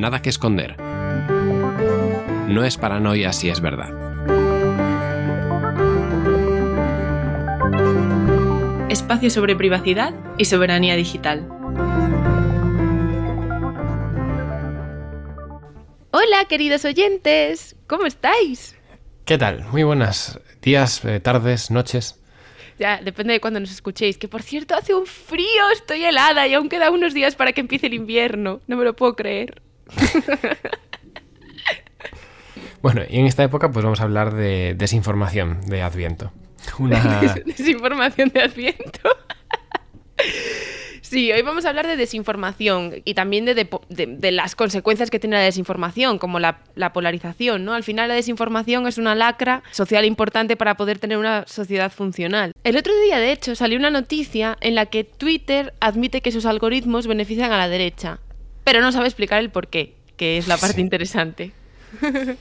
nada que esconder. No es paranoia si es verdad. Espacio sobre privacidad y soberanía digital. Hola, queridos oyentes, ¿cómo estáis? ¿Qué tal? Muy buenas días, eh, tardes, noches. Ya, depende de cuándo nos escuchéis. Que por cierto, hace un frío, estoy helada y aún queda unos días para que empiece el invierno. No me lo puedo creer. bueno, y en esta época pues vamos a hablar de desinformación de Adviento. Una... desinformación de Adviento. Sí, hoy vamos a hablar de desinformación y también de, las consecuencias que tiene la desinformación, como la, polarización, ¿no? Al final la desinformación es una lacra social importante para poder tener una sociedad funcional. El otro día, de hecho, salió una noticia en la que Twitter admite que sus algoritmos benefician a la derecha, pero no sabe explicar el por qué, que es la parte interesante.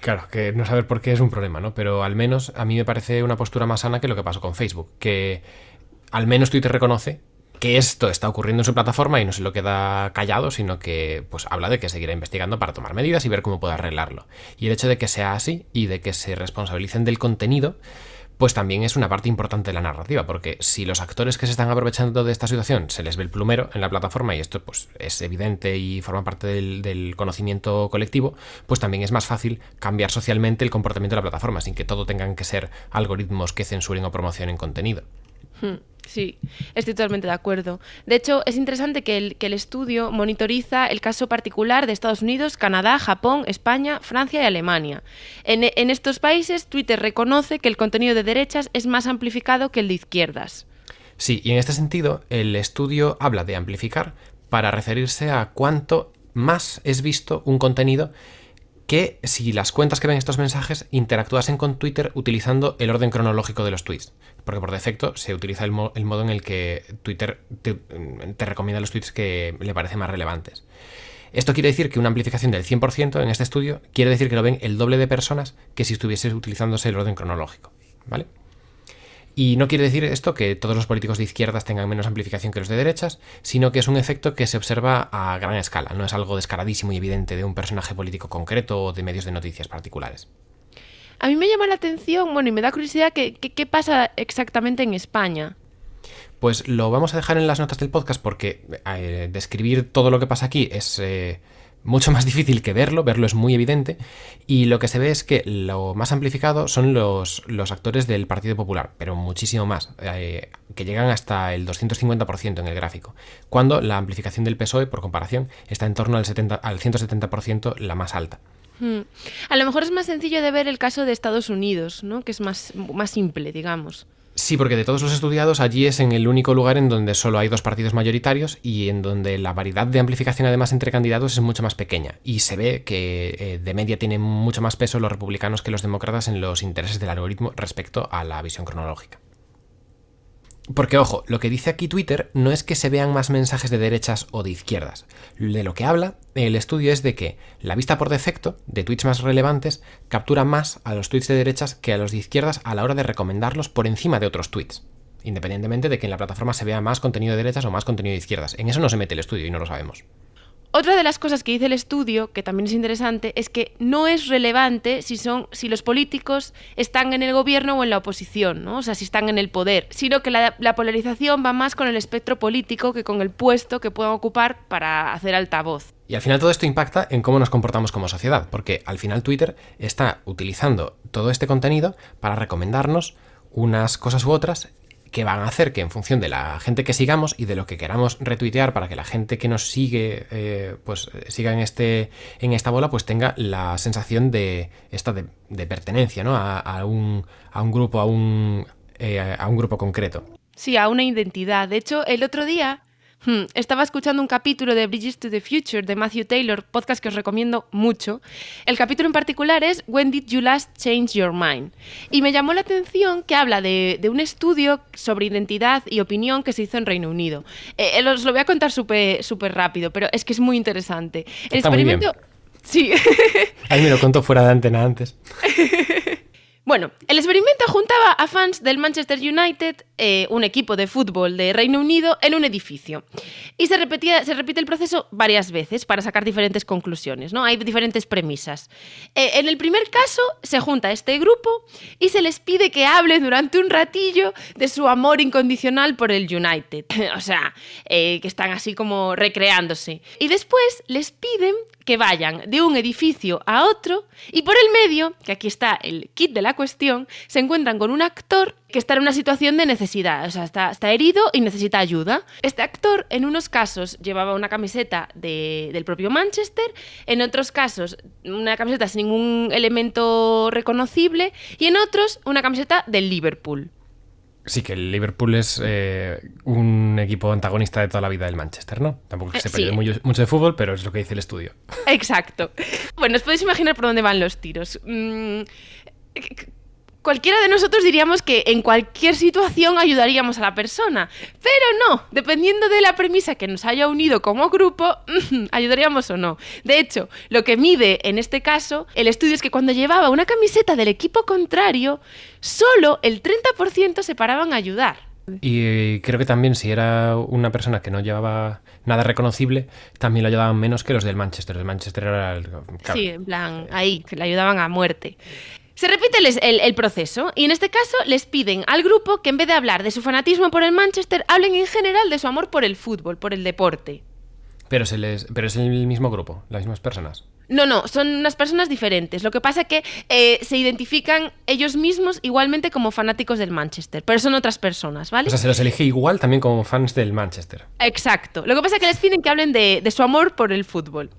Claro, que no saber por qué es un problema, ¿no? Pero al menos a mí me parece una postura más sana que lo que pasó con Facebook, que al menos Twitter reconoce que esto está ocurriendo en su plataforma y no se lo queda callado, sino que pues habla de que seguirá investigando para tomar medidas y ver cómo puede arreglarlo. Y el hecho de que sea así y de que se responsabilicen del contenido, pues también es una parte importante de la narrativa, porque si los actores que se están aprovechando de esta situación se les ve el plumero en la plataforma, y esto pues es evidente y forma parte del, del conocimiento colectivo, pues también es más fácil cambiar socialmente el comportamiento de la plataforma, sin que todo tengan que ser algoritmos que censuren o promocionen contenido. Hmm, sí, estoy totalmente de acuerdo. De hecho, es interesante que el, que el, estudio monitoriza el caso particular de Estados Unidos, Canadá, Japón, España, Francia y Alemania. En, en estos países, Twitter reconoce que el contenido de derechas es más amplificado que el de izquierdas. Sí, y en este sentido, el estudio habla de amplificar para referirse a cuánto más es visto un contenido que si las cuentas que ven estos mensajes interactuasen con Twitter utilizando el orden cronológico de los tweets. Porque por defecto se utiliza el, modo en el que Twitter te, te, recomienda los tweets que le parecen más relevantes. Esto quiere decir que una amplificación del 100% en este estudio quiere decir que lo ven el doble de personas que si estuviese utilizándose el orden cronológico. ¿Vale? Y no quiere decir esto que todos los políticos de izquierdas tengan menos amplificación que los de derechas, sino que es un efecto que se observa a gran escala, no es algo descaradísimo y evidente de un personaje político concreto o de medios de noticias particulares. A mí me llama la atención, bueno, y me da curiosidad qué pasa exactamente en España. Pues lo vamos a dejar en las notas del podcast porque eh, describir todo lo que pasa aquí es... Eh, mucho más difícil que verlo, verlo es muy evidente, y lo que se ve es que lo más amplificado son los, los actores del Partido Popular, pero muchísimo más, eh, que llegan hasta el 250% en el gráfico, cuando la amplificación del PSOE, por comparación, está en torno al, 70, al 170% la más alta. Hmm. A lo mejor es más sencillo de ver el caso de Estados Unidos, ¿no? que es más, más simple, digamos. Sí, porque de todos los estudiados, allí es en el único lugar en donde solo hay dos partidos mayoritarios y en donde la variedad de amplificación además entre candidatos es mucho más pequeña. Y se ve que eh, de media tienen mucho más peso los republicanos que los demócratas en los intereses del algoritmo respecto a la visión cronológica. Porque, ojo, lo que dice aquí Twitter no es que se vean más mensajes de derechas o de izquierdas. De lo que habla el estudio es de que la vista por defecto de tweets más relevantes captura más a los tweets de derechas que a los de izquierdas a la hora de recomendarlos por encima de otros tweets. Independientemente de que en la plataforma se vea más contenido de derechas o más contenido de izquierdas. En eso no se mete el estudio y no lo sabemos. Otra de las cosas que dice el estudio, que también es interesante, es que no es relevante si son si los políticos están en el gobierno o en la oposición, ¿no? O sea, si están en el poder, sino que la, la polarización va más con el espectro político que con el puesto que puedan ocupar para hacer altavoz. Y al final todo esto impacta en cómo nos comportamos como sociedad, porque al final Twitter está utilizando todo este contenido para recomendarnos unas cosas u otras que van a hacer que en función de la gente que sigamos y de lo que queramos retuitear para que la gente que nos sigue eh, pues siga en este en esta bola pues tenga la sensación de esta de, pertenencia ¿no? a, un, a un grupo a un eh, a un grupo concreto sí a una identidad de hecho el otro día Hmm, estaba escuchando un capítulo de Bridges to the Future de Matthew Taylor, podcast que os recomiendo mucho. El capítulo en particular es When Did You Last Change Your Mind? Y me llamó la atención que habla de, un estudio sobre identidad y opinión que se hizo en Reino Unido. Eh, os lo voy a contar súper rápido, pero es que es muy interesante. El experimento... Sí. Ahí me lo contó fuera de antena antes. Bueno, el experimento juntaba a fans del Manchester United, eh, un equipo de fútbol de Reino Unido, en un edificio. Y se, repetía, se repite el proceso varias veces para sacar diferentes conclusiones, ¿no? Hay diferentes premisas. Eh, en el primer caso, se junta este grupo y se les pide que hablen durante un ratillo de su amor incondicional por el United. o sea, eh, que están así como recreándose. Y después les piden que vayan de un edificio a otro y por el medio, que aquí está el kit de la cuestión, se encuentran con un actor que está en una situación de necesidad, o sea, está, está herido y necesita ayuda. Este actor en unos casos llevaba una camiseta de, del propio Manchester, en otros casos una camiseta sin ningún elemento reconocible y en otros una camiseta del Liverpool. Sí, que el Liverpool es eh, un equipo antagonista de toda la vida del Manchester, ¿no? Tampoco que Eh, se sí. perdió mucho, mucho de fútbol, pero es lo que dice el estudio. Exacto. Bueno, os podéis imaginar por dónde van los tiros. Mm, cualquiera de nosotros diríamos que en cualquier situación ayudaríamos a la persona, pero no, dependiendo de la premisa que nos haya unido como grupo, ayudaríamos o no. De hecho, lo que mide en este caso el estudio es que cuando llevaba una camiseta del equipo contrario, solo el 30% se paraban a ayudar. Y eh, creo que también si era una persona que no llevaba nada reconocible, también lo ayudaban menos que los del Manchester. El Manchester era el... claro. Sí, en plan, ahí, que le ayudaban a muerte. Se repite el, proceso y en este caso les piden al grupo que en vez de hablar de su fanatismo por el Manchester, hablen en general de su amor por el fútbol, por el deporte. Pero, se les, pero es el mismo grupo, las mismas personas. No, no, son unas personas diferentes. Lo que pasa es que eh, se identifican ellos mismos igualmente como fanáticos del Manchester, pero son otras personas, ¿vale? O sea, se los elige igual también como fans del Manchester. Exacto. Lo que pasa es que les piden que hablen de, de su amor por el fútbol.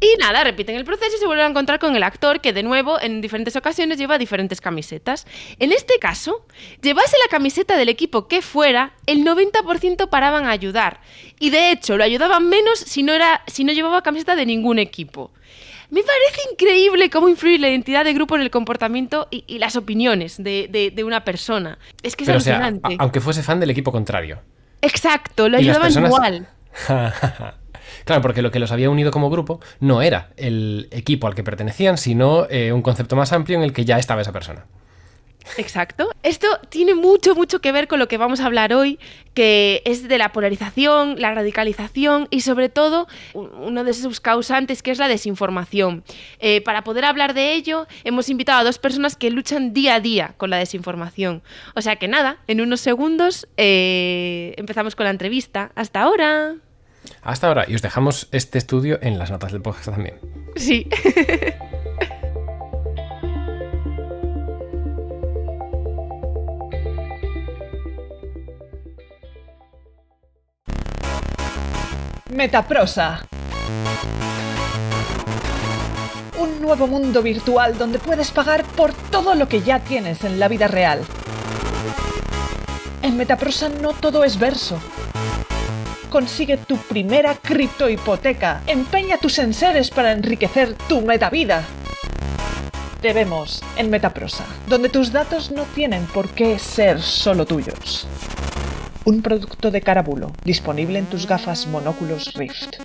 Y nada, repiten el proceso y se vuelven a encontrar con el actor que de nuevo en diferentes ocasiones lleva diferentes camisetas. En este caso, llevase la camiseta del equipo que fuera, el 90% paraban a ayudar. Y de hecho, lo ayudaban menos si no, era, si no llevaba camiseta de ningún equipo. Me parece increíble cómo influye la identidad de grupo en el comportamiento y, y las opiniones de, de- de una persona. Es que es Pero o sea, alucinante. a- aunque fuese fan del equipo contrario. Exacto, lo ayudaban personas- igual. claro, porque lo que los había unido como grupo no era el equipo al que pertenecían, sino eh, un concepto más amplio en el que ya estaba esa persona. Exacto. Esto tiene mucho, mucho que ver con lo que vamos a hablar hoy, que es de la polarización, la radicalización y sobre todo uno de sus causantes que es la desinformación. Eh, para poder hablar de ello, hemos invitado a dos personas que luchan día a día con la desinformación. O sea que nada, en unos segundos eh, empezamos con la entrevista. Hasta ahora. Hasta ahora, y os dejamos este estudio en las notas del podcast también. Sí. Metaprosa. Un nuevo mundo virtual donde puedes pagar por todo lo que ya tienes en la vida real. En Metaprosa no todo es verso. Consigue tu primera criptohipoteca. Empeña tus enseres para enriquecer tu metavida. Te vemos en Metaprosa, donde tus datos no tienen por qué ser solo tuyos. Un producto de Carabulo, disponible en tus gafas monóculos Rift.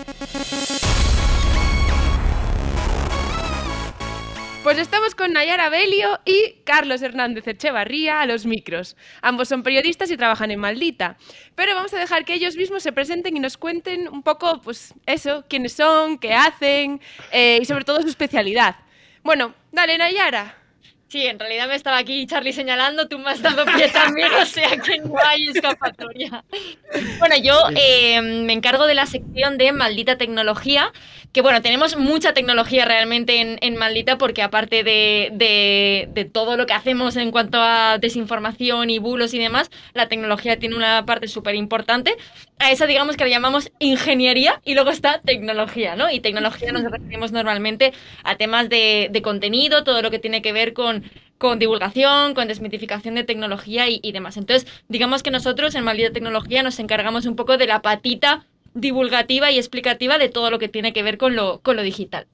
Pues estamos con Nayara Belio y Carlos Hernández Echevarría a los micros. Ambos son periodistas y trabajan en Maldita. Pero vamos a dejar que ellos mismos se presenten y nos cuenten un poco, pues eso, quiénes son, qué hacen eh, y sobre todo su especialidad. Bueno, dale Nayara. Sí, en realidad me estaba aquí Charlie señalando, tú me has dado pie también, o sea que no hay escapatoria. Bueno, yo eh, me encargo de la sección de Maldita Tecnología, que bueno, tenemos mucha tecnología realmente en, en Maldita, porque aparte de, de- de todo lo que hacemos en cuanto a desinformación y bulos y demás, la tecnología tiene una parte súper importante. A esa digamos que la llamamos ingeniería y luego está tecnología, ¿no? Y tecnología nos referimos normalmente a temas de, de contenido, todo lo que tiene que ver con, con divulgación, con desmitificación de tecnología y, y demás. Entonces, digamos que nosotros en Maldita Tecnología nos encargamos un poco de la patita divulgativa y explicativa de todo lo que tiene que ver con lo, con lo digital.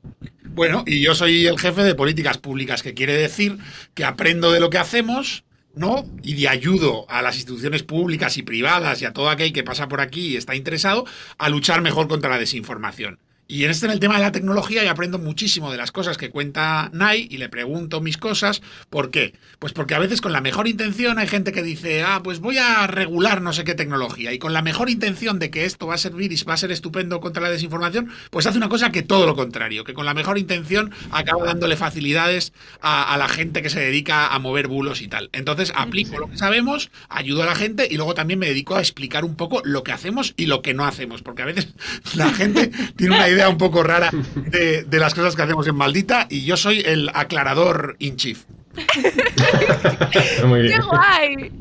Bueno, y yo soy el jefe de políticas públicas, que quiere decir que aprendo de lo que hacemos, ¿no? Y de ayudo a las instituciones públicas y privadas y a todo aquel que pasa por aquí y está interesado a luchar mejor contra la desinformación. Y en este, en el tema de la tecnología, yo aprendo muchísimo de las cosas que cuenta Nai y le pregunto mis cosas. ¿Por qué? Pues porque a veces con la mejor intención hay gente que dice, ah, pues voy a regular no sé qué tecnología. Y con la mejor intención de que esto va a servir y va a ser estupendo contra la desinformación, pues hace una cosa que todo lo contrario, que con la mejor intención acaba dándole facilidades a, a la gente que se dedica a mover bulos y tal. Entonces aplico lo que sabemos, ayudo a la gente y luego también me dedico a explicar un poco lo que hacemos y lo que no hacemos. Porque a veces la gente tiene una idea un poco rara de, de las cosas que hacemos en Maldita y yo soy el aclarador in chief. Muy ¡Qué bien. guay!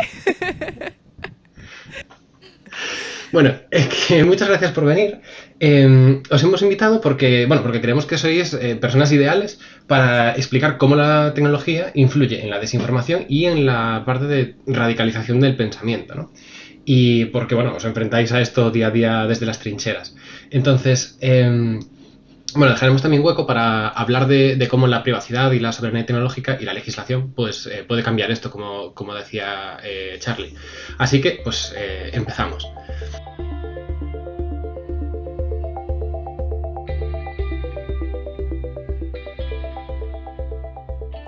Bueno, es que muchas gracias por venir. Eh, os hemos invitado porque, bueno, porque creemos que sois eh, personas ideales para explicar cómo la tecnología influye en la desinformación y en la parte de radicalización del pensamiento, ¿no? Y porque, bueno, os enfrentáis a esto día a día desde las trincheras. Entonces, eh, bueno, dejaremos también hueco para hablar de, cómo la privacidad y la soberanía tecnológica y la legislación pues, eh, puede cambiar esto, como, como decía eh, Charlie. Así que, pues, eh, empezamos.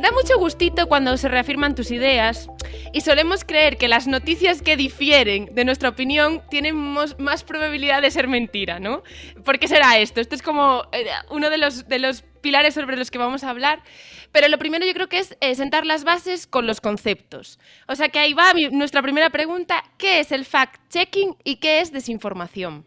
Da mucho gustito cuando se reafirman tus ideas y solemos creer que las noticias que difieren de nuestra opinión tienen más probabilidad de ser mentira, ¿no? ¿Por qué será esto? Esto es como eh, uno de los, de los pilares sobre los que vamos a hablar. Pero lo primero yo creo que es eh, sentar las bases con los conceptos. O sea que ahí va nuestra primera pregunta. ¿Qué es el fact-checking y qué es desinformación?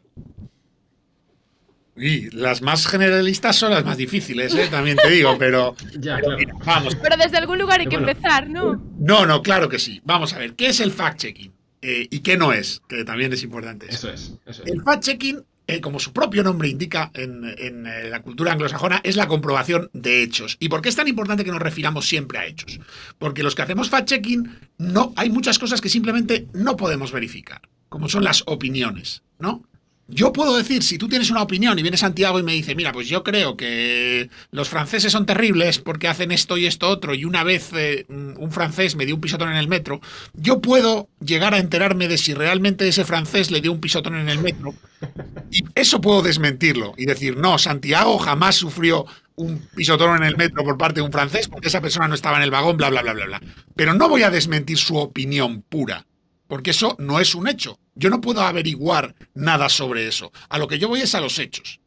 Y las más generalistas son las más difíciles, ¿eh? también te digo, pero, Ya, pero claro. mira, vamos. Pero desde algún lugar hay que bueno. empezar, ¿no? No, no, claro que sí. Vamos a ver, ¿qué es el fact-checking? Eh, ¿Y qué no es? Que también es importante. Eso es, eso es. El fact-checking, eh, como su propio nombre indica en, en, eh, la cultura anglosajona, es la comprobación de hechos. ¿Y por qué es tan importante que nos refiramos siempre a hechos? Porque los que hacemos fact-checking, no, hay muchas cosas que simplemente no podemos verificar, como son las opiniones, ¿no? Yo puedo decir, si tú tienes una opinión y viene Santiago y me dice, mira, pues yo creo que los franceses son terribles porque hacen esto y esto otro, y una vez eh, un francés me dio un pisotón en el metro, yo puedo llegar a enterarme de si realmente ese francés le dio un pisotón en el metro, y eso puedo desmentirlo y decir, no, Santiago jamás sufrió un pisotón en el metro por parte de un francés porque esa persona no estaba en el vagón, bla, bla, bla, bla, bla. Pero no voy a desmentir su opinión pura, porque eso no es un hecho. Yo no puedo averiguar nada sobre eso. A lo que yo voy es a los hechos.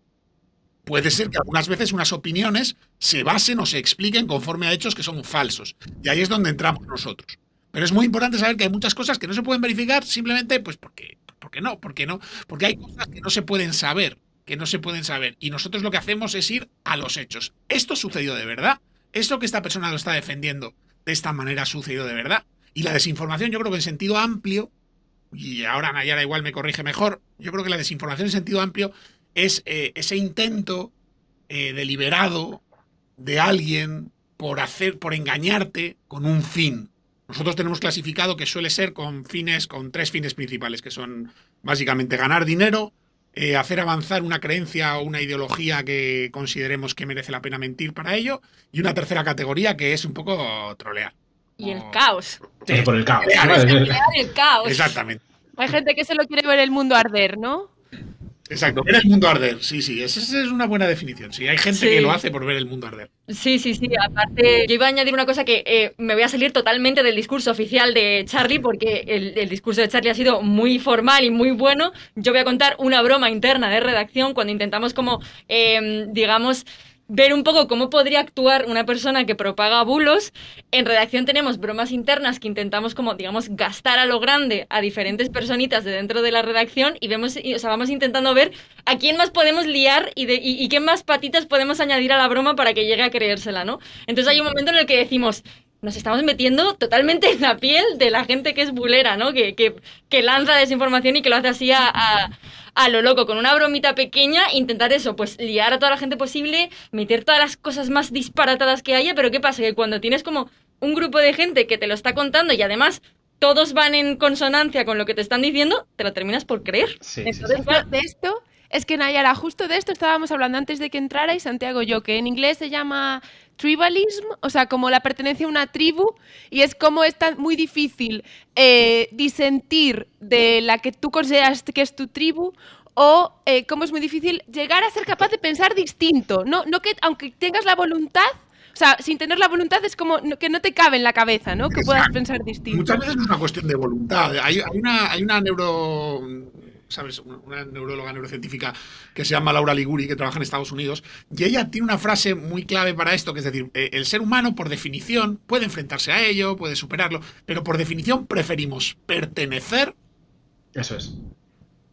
Puede ser que algunas veces unas opiniones se basen o se expliquen conforme a hechos que son falsos. Y ahí es donde entramos nosotros. Pero es muy importante saber que hay muchas cosas que no se pueden verificar simplemente pues porque, porque no, porque no, porque hay cosas que no se pueden saber, que no se pueden saber. Y nosotros lo que hacemos es ir a los hechos. ¿Esto sucedió de verdad? ¿Esto que esta persona lo está defendiendo de esta manera sucedió de verdad? Y la desinformación yo creo que en sentido amplio, y ahora Nayara igual me corrige mejor, yo creo que la desinformación en sentido amplio es eh, ese intento eh, deliberado de alguien por hacer, por engañarte con un fin. Nosotros tenemos clasificado que suele ser con fines, con tres fines principales, que son básicamente ganar dinero, eh, hacer avanzar una creencia o una ideología que consideremos que merece la pena mentir para ello, y una tercera categoría que es un poco trolear. Y el Oh. caos. Por el caos. Crear ¿no? ese- Crear el caos. Exactamente. Hay gente que solo quiere ver el mundo arder, ¿no? Exacto, ver el mundo arder, sí, sí, esa esa es una buena definición. Sí, hay gente Sí. que lo hace por ver el mundo arder. Sí, sí, sí. Aparte, yo iba a añadir una cosa que eh, me voy a salir totalmente del discurso oficial de Charlie, porque el, el discurso de Charlie ha sido muy formal y muy bueno. Yo voy a contar una broma interna de redacción cuando intentamos como, eh, digamos, ver un poco cómo podría actuar una persona que propaga bulos. En redacción tenemos bromas internas que intentamos como, digamos, gastar a lo grande a diferentes personitas de dentro de la redacción y vemos, y, o sea, vamos intentando ver a quién más podemos liar y, de, y, y qué más patitas podemos añadir a la broma para que llegue a creérsela, ¿no? Entonces hay un momento en el que decimos, nos estamos metiendo totalmente en la piel de la gente que es bulera, ¿no? Que, que, que lanza desinformación y que lo hace así a, a, a, lo loco, con una bromita pequeña, intentar eso, pues liar a toda la gente posible, meter todas las cosas más disparatadas que haya, pero ¿qué pasa? Que cuando tienes como un grupo de gente que te lo está contando y además todos van en consonancia con lo que te están diciendo, te lo terminas por creer. Sí, sí, Entonces, sí. claro, De esto es que Nayara, justo de esto estábamos hablando antes de que entrara y Santiago yo, que en inglés se llama tribalism, o sea, como la pertenencia a una tribu, y es como es tan muy difícil eh, disentir de la que tú consideras que es tu tribu o eh, cómo es muy difícil llegar a ser capaz de pensar distinto. No, no que aunque tengas la voluntad, o sea, sin tener la voluntad es como que no te cabe en la cabeza, ¿no? Que puedas pensar distinto. Muchas veces no es una cuestión de voluntad. Hay, hay una, hay una neuro. ¿Sabes? Una- neuróloga neurocientífica que se llama Laura Liguri, que trabaja en Estados Unidos, y ella tiene una frase muy clave para esto, que es decir, eh, el ser humano, por definición, puede enfrentarse a ello, puede superarlo, pero por definición preferimos pertenecer Eso es.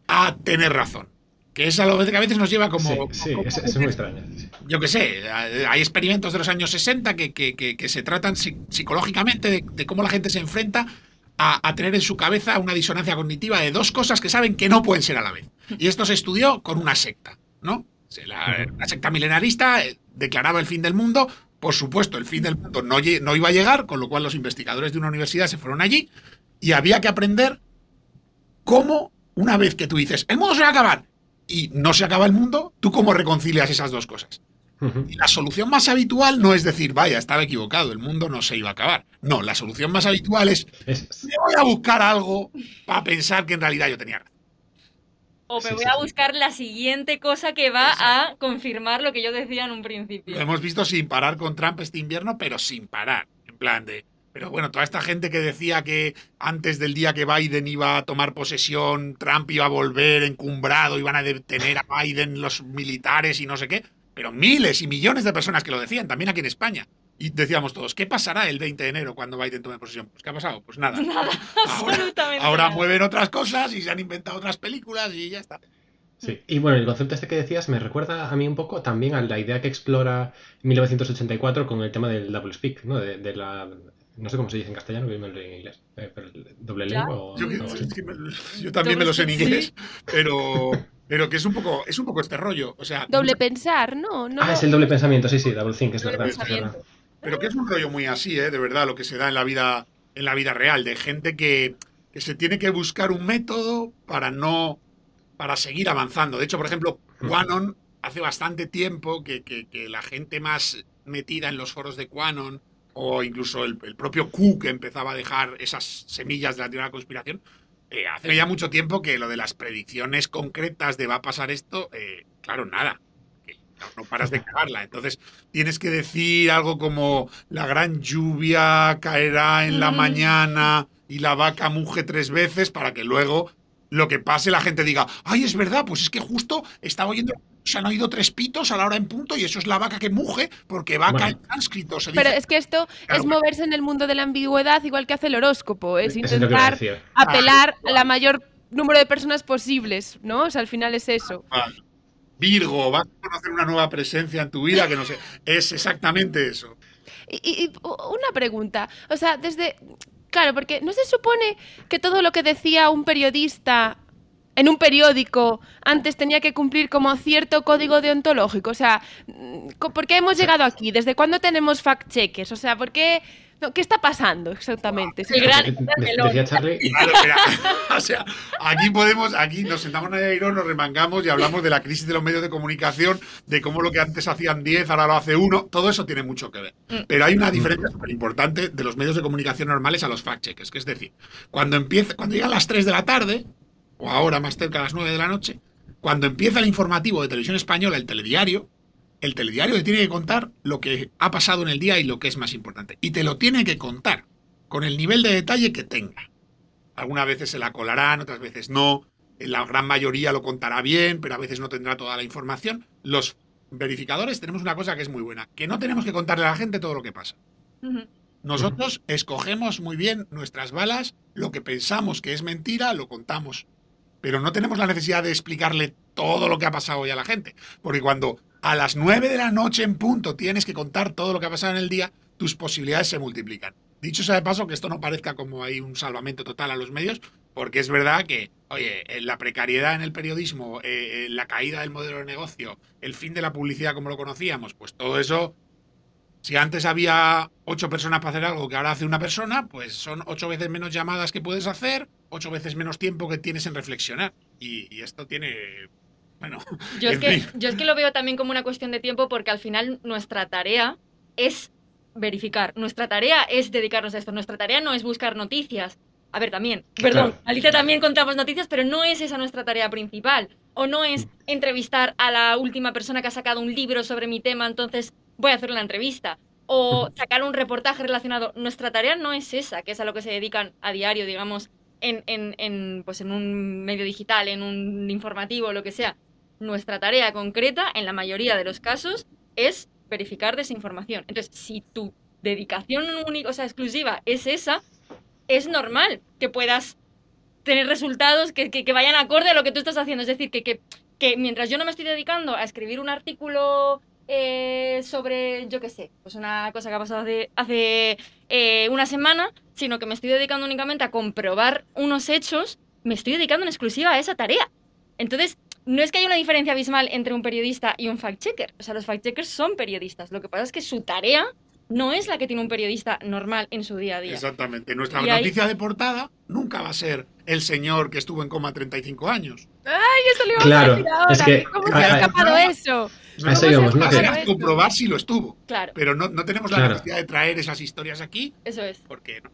a tener razón. Que es algo que a veces nos lleva como. sí, sí, como- es, es muy extraño. yo qué sé, hay experimentos de los años 60 que, que- que- que se tratan psi- psicológicamente de, de cómo la gente se enfrenta a, a tener en su cabeza una disonancia cognitiva de dos cosas que saben que no pueden ser a la vez. Y esto se estudió con una secta, ¿no? La, la secta milenarista eh, declaraba el fin del mundo. Por supuesto, el fin del mundo no, no iba a llegar, con lo cual los investigadores de una universidad se fueron allí y había que aprender cómo, una vez que tú dices, el mundo se va a acabar y no se acaba el mundo, tú cómo reconcilias esas dos cosas. Y la solución más habitual no es decir, vaya, estaba equivocado, el mundo no se iba a acabar. No, la solución más habitual es, me voy a buscar algo para pensar que en realidad yo tenía razón. O me Sí, voy sí, a sí. buscar la siguiente cosa que va a confirmar lo que yo decía en un principio. Lo hemos visto sin parar con Trump este invierno, pero sin parar. En plan de. Pero bueno, toda esta gente que decía que antes del día que Biden iba a tomar posesión, Trump iba a volver encumbrado, iban a detener a Biden los militares y no sé qué. Pero miles y millones de personas que lo decían, también aquí en España. Y decíamos todos, ¿qué pasará el 20 de enero cuando Biden tome posesión? Pues ¿qué ha pasado? Pues nada. Nada, Ahora, absolutamente ahora nada. mueven otras cosas y se han inventado otras películas y ya está. Sí, y bueno, el concepto este que decías me recuerda a mí un poco también a la idea que explora 1984 con el tema del double speak, ¿no? De, de la... No sé cómo se dice en castellano, que yo me lo leí en inglés. Eh, pero el ¿Doble ¿Ya? lengua o Yo, me- yo también me lo sé en Sí. inglés, pero, pero que es un poco, es un poco este rollo. O sea, Doble pensar, ¿no? no Ah, es el doble pensamiento, sí, sí, double think, es Doble verdad. es pensamiento. verdad. Pero que es un rollo muy así, ¿eh? de verdad, lo que se da en la vida, en la vida real, de gente que, que se tiene que buscar un método para no. para seguir avanzando. De hecho, por ejemplo, Quanon hace bastante tiempo que, que- que la gente más metida en los foros de Quanon, o incluso el, el propio Q que empezaba a dejar esas semillas de la teoría de la conspiración, eh, hace ya mucho tiempo que lo de las predicciones concretas de va a pasar esto, eh, claro, nada. No, no paras de cagarla. Entonces, tienes que decir algo como la gran lluvia caerá en la Mm. mañana y la vaca muge tres veces para que luego lo que pase la gente diga, ay, es verdad, pues es que justo estaba oyendo, se han oído tres pitos a la hora en punto y eso es la vaca que muge porque vaca Bueno. en sánscrito se Pero dice. es que esto Claro. es moverse en el mundo de la ambigüedad igual que hace el horóscopo, es Eso es intentar apelar a la mayor número de personas posibles, ¿no? O sea, al final es eso. Ah, Virgo, vas a conocer una nueva presencia en tu vida que no sé. Es exactamente eso. Y una pregunta, o sea, desde... Claro, porque no se supone que todo lo que decía un periodista en un periódico antes tenía que cumplir como cierto código deontológico. O sea, mm, ¿por qué hemos llegado aquí? ¿Desde cuándo tenemos fact-checkers? O sea, ¿por qué... no, ¿Qué está pasando exactamente? El gran- De- de- melón. decía Charlie, Claro, mira, o sea, aquí podemos, aquí nos sentamos en el aire, nos remangamos y hablamos de la crisis de los medios de comunicación, de cómo lo que antes hacían 10, ahora lo hace uno, todo eso tiene mucho que ver. Mm. Pero hay una diferencia súper importante de los medios de comunicación normales a los fact-checkers, que es decir, cuando empieza, cuando llegan las 3 de la tarde, o ahora más cerca a las 9 de la noche, cuando empieza el informativo de televisión española, el telediario, el telediario te tiene que contar lo que ha pasado en el día y lo que es más importante. Y te lo tiene que contar con el nivel de detalle que tenga. Algunas veces se la colarán, otras veces no. La gran mayoría lo contará bien, pero a veces no tendrá toda la información. Los verificadores tenemos una cosa que es muy buena, que no tenemos que contarle a la gente todo lo que pasa. Nosotros escogemos muy bien nuestras balas, lo que pensamos que es mentira, lo contamos. Pero no tenemos la necesidad de explicarle todo lo que ha pasado hoy a la gente. Porque cuando a las 9 de la noche en punto tienes que contar todo lo que ha pasado en el día, tus posibilidades se multiplican. Dicho sea de paso, que esto no parezca como hay un salvamento total a los medios, porque es verdad que, oye, la precariedad en el periodismo, eh, la caída del modelo de negocio, el fin de la publicidad como lo conocíamos, pues todo eso si antes había ocho personas para hacer algo que ahora hace una persona, pues son ocho veces menos llamadas que puedes hacer, ocho veces menos tiempo que tienes en reflexionar. Y, y esto tiene. Bueno. Yo es, que, yo es que lo veo también como una cuestión de tiempo porque al final nuestra tarea es verificar. Nuestra tarea es dedicarnos a esto. Nuestra tarea no es buscar noticias. A ver, también, perdón, Claro. Alicia también contamos noticias, pero no es esa nuestra tarea principal. O no es entrevistar a la última persona que ha sacado un libro sobre mi tema, entonces voy a hacer la entrevista. O sacar un reportaje relacionado. Nuestra tarea no es esa, que es a lo que se dedican a diario, digamos, en, en, en, pues en un medio digital, en un informativo, lo que sea. Nuestra tarea concreta, en la mayoría de los casos, es verificar desinformación. Entonces, si tu dedicación única, o sea, exclusiva es esa, es normal que puedas tener resultados que, que, que vayan acorde a lo que tú estás haciendo. Es decir, que, que, que mientras yo no me estoy dedicando a escribir un artículo eh, sobre, yo qué sé, pues una cosa que ha pasado hace, hace eh, una semana, sino que me estoy dedicando únicamente a comprobar unos hechos, me estoy dedicando en exclusiva a esa tarea. Entonces, no es que haya una diferencia abismal entre un periodista y un fact-checker. O sea, los fact-checkers son periodistas. Lo que pasa es que su tarea no es la que tiene un periodista normal en su día a día. Exactamente. Nuestra Y ahí- noticia de portada nunca va a ser el señor que estuvo en coma 35 años. ¡Ay, eso le iba Claro, a decir ahora! es que- ¿Cómo se ha escapado eso? Eso ¿no? Que- ser comprobar si lo estuvo. Claro, Pero no, no tenemos la Claro. necesidad de traer esas historias aquí eso es. porque no.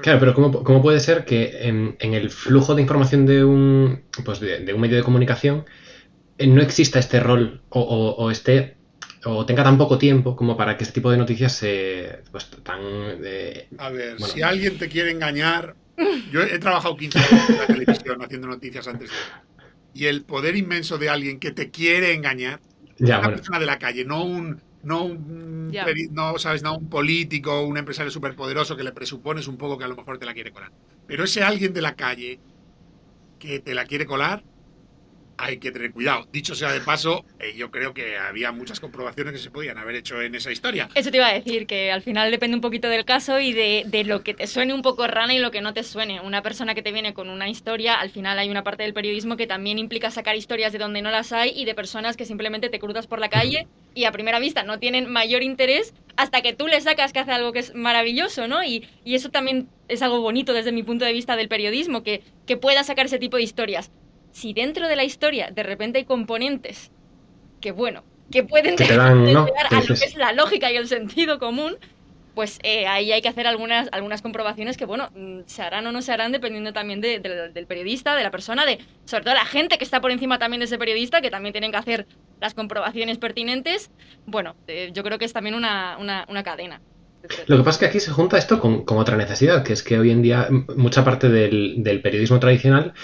Claro, pero ¿cómo, cómo puede ser que en, en el flujo de información de un, pues de, de un medio de comunicación eh, no exista este rol o, o, o esté o tenga tan poco tiempo como para que este tipo de noticias se pues tan eh, A ver, Bueno. si alguien te quiere engañar. Yo he trabajado 15 años en la televisión haciendo noticias antes de. Y el poder inmenso de alguien que te quiere engañar, ya una bueno persona de la calle, no un. No un, no, ¿sabes? no un político, un empresario superpoderoso que le presupones un poco que a lo mejor te la quiere colar. Pero ese alguien de la calle que te la quiere colar, hay que tener cuidado. Dicho sea de paso, eh, yo creo que había muchas comprobaciones que se podían haber hecho en esa historia. Eso te iba a decir, que al final depende un poquito del caso y de, de lo que te suene un poco rana y lo que no te suene. Una persona que te viene con una historia, al final hay una parte del periodismo que también implica sacar historias de donde no las hay y de personas que simplemente te cruzas por la calle y a primera vista no tienen mayor interés hasta que tú le sacas que hace algo que es maravilloso, ¿no? Y, y eso también es algo bonito desde mi punto de vista del periodismo, que, que pueda sacar ese tipo de historias. Si dentro de la historia de repente hay componentes que, bueno, que pueden Que Que a lo que es la lógica y el sentido común, pues eh, ahí hay que hacer algunas, algunas comprobaciones que, bueno, mm, se harán o no se harán dependiendo también de- del- del periodista, de la persona, de sobre todo la gente que está por encima también de ese periodista, que también tienen que hacer las comprobaciones pertinentes. Bueno, eh, yo creo que es también una, una, una cadena. Lo que pasa es que aquí se junta esto con, con otra necesidad, que es que hoy en día mucha parte del, del periodismo tradicional,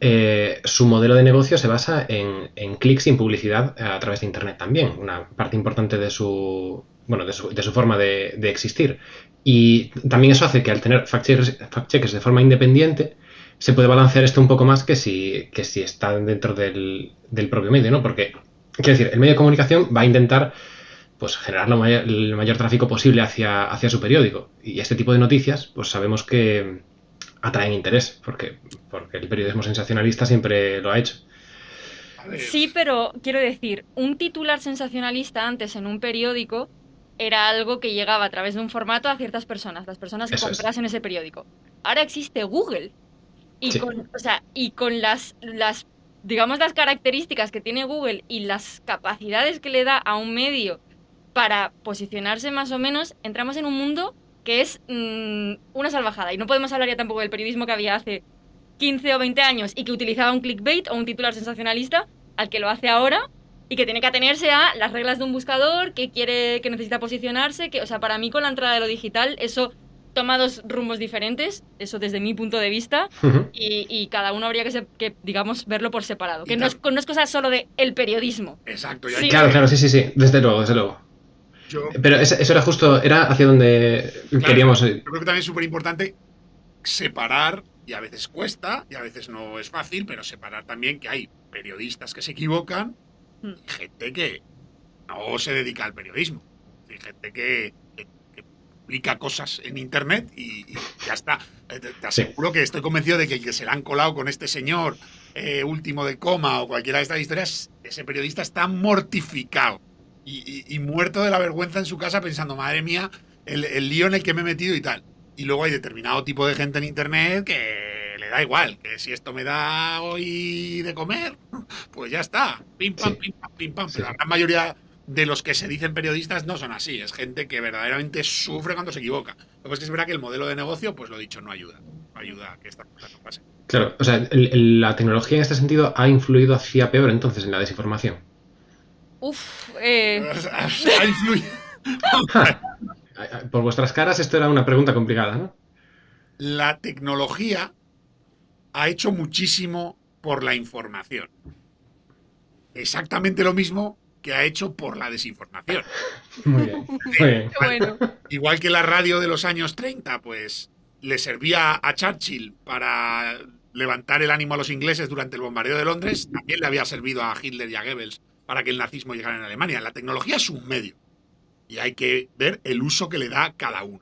eh, su modelo de negocio se basa en, en clics sin publicidad a través de Internet también, una parte importante de su, bueno, de su, forma de, existir. Y también eso hace que al tener fact-checkers fact-checkers de forma independiente, se puede balancear esto un poco más que si, que si está dentro del, del propio medio, ¿no? Porque, quiero decir, el medio de comunicación va a intentar pues generar mayor- el mayor tráfico posible hacia, hacia su periódico. Y este tipo de noticias, pues sabemos que atraen interés, porque, porque el periodismo sensacionalista siempre lo ha hecho. Sí, pero quiero decir, un titular sensacionalista antes en un periódico era algo que llegaba a través de un formato a ciertas personas, las personas que Eso es. comprasen ese periódico. Ahora existe Google. Y Sí. con, o sea, y con las, las, digamos, las características que tiene Google y las capacidades que le da a un medio para posicionarse más o menos, entramos en un mundo que es mm, una salvajada. Y no podemos hablar ya tampoco del periodismo que había hace 15 o 20 años y que utilizaba un clickbait o un titular sensacionalista al que lo hace ahora y que tiene que atenerse a las reglas de un buscador, que quiere, que necesita posicionarse, que, o sea, para mí con la entrada de lo digital eso toma dos rumbos diferentes, eso desde mi punto de vista, Ujú. y, y cada uno habría que, se- que, digamos, verlo por separado, que no es, no es cosa solo de el periodismo. Exacto, y Sí. Claro, claro, sí, sí, sí, desde luego, desde luego. Yo, Pero eso era justo, era hacia donde Claro, queríamos Yo ir. creo que también es súper importante separar, y a veces cuesta, y a veces no es fácil, pero separar también que hay periodistas que se equivocan Mm. y gente que no se dedica al periodismo. Hay gente que, que- que publica cosas en internet y, y ya está. Eh, Te, te aseguro que estoy convencido de que el que se le han colado con este señor eh, último de coma o cualquiera de estas historias, ese periodista está mortificado y, y- y muerto de la vergüenza en su casa pensando, madre mía, el, el lío en el que me he metido y tal. Y luego hay determinado tipo de gente en internet que le da igual, que si esto me da hoy de comer, pues ya está. Pim pam, Sí. pim pam, pim pam. Sí, Pero la gran mayoría de los que se dicen periodistas no son así. Es gente que verdaderamente sufre cuando se equivoca. Lo que es que es verdad que el modelo de negocio, pues lo dicho, no ayuda. No ayuda a que esta cosa no pase. Claro, o sea, el- el- la tecnología en este sentido ha influido hacia peor entonces en la desinformación. Uf, eh, Ha influido- Ja. Por vuestras caras esto era una pregunta complicada, ¿no? La tecnología ha hecho muchísimo por la información. Exactamente lo mismo que ha hecho por la desinformación. Muy bien. Muy bien. Bueno, Igual que la radio de los años 30, pues le servía a Churchill para levantar el ánimo a los ingleses durante el bombardeo de Londres, también le había servido a Hitler y a Goebbels para que el nazismo llegara en Alemania. La tecnología es un medio y hay que ver el uso que le da cada uno.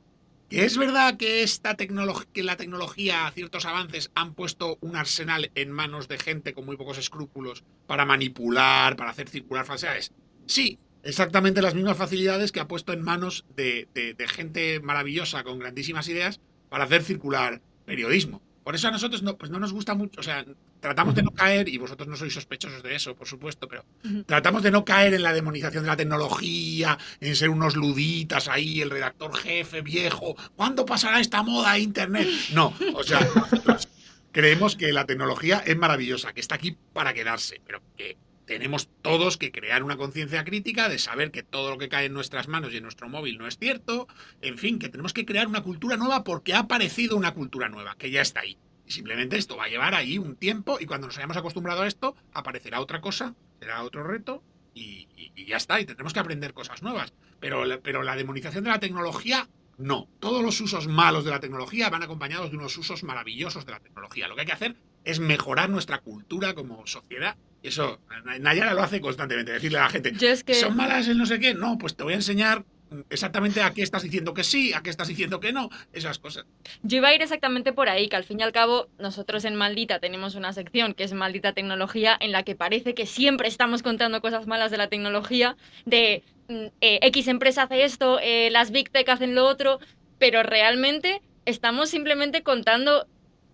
Que es verdad que, esta que la tecnología, ciertos avances, han puesto un arsenal en manos de gente con muy pocos escrúpulos para manipular, para hacer circular falsedades. Sí, exactamente las mismas facilidades que ha puesto en manos de, de- de gente maravillosa con grandísimas ideas para hacer circular periodismo. Por eso a nosotros no, pues no nos gusta mucho, o sea, tratamos de no caer, y vosotros no sois sospechosos de eso, por supuesto, pero tratamos de no caer en la demonización de la tecnología, en ser unos luditas ahí, el redactor jefe viejo, ¿cuándo pasará esta moda a Internet? No, o sea, nosotros creemos que la tecnología es maravillosa, que está aquí para quedarse, pero que tenemos todos que crear una conciencia crítica de saber que todo lo que cae en nuestras manos y en nuestro móvil no es cierto, en fin, que tenemos que crear una cultura nueva porque ha aparecido una cultura nueva, que ya está ahí. Y simplemente esto va a llevar ahí un tiempo y cuando nos hayamos acostumbrado a esto, aparecerá otra cosa, será otro reto y, y- y ya está, y tendremos que aprender cosas nuevas. Pero, la- pero la demonización de la tecnología, no. Todos los usos malos de la tecnología van acompañados de unos usos maravillosos de la tecnología. Lo que hay que hacer es mejorar nuestra cultura como sociedad. Y eso, Nay- Nayara lo hace constantemente, decirle a la gente, es que... ¿son malas el no sé qué? No, pues te voy a enseñar exactamente a qué estás diciendo que sí, a qué estás diciendo que no, esas cosas. Yo iba a ir exactamente por ahí, que al fin y al cabo nosotros en Maldita tenemos una sección que es Maldita Tecnología, en la que parece que siempre estamos contando cosas malas de la tecnología, de mm, eh, X empresa hace esto, eh, las Big Tech hacen lo otro, pero realmente estamos simplemente contando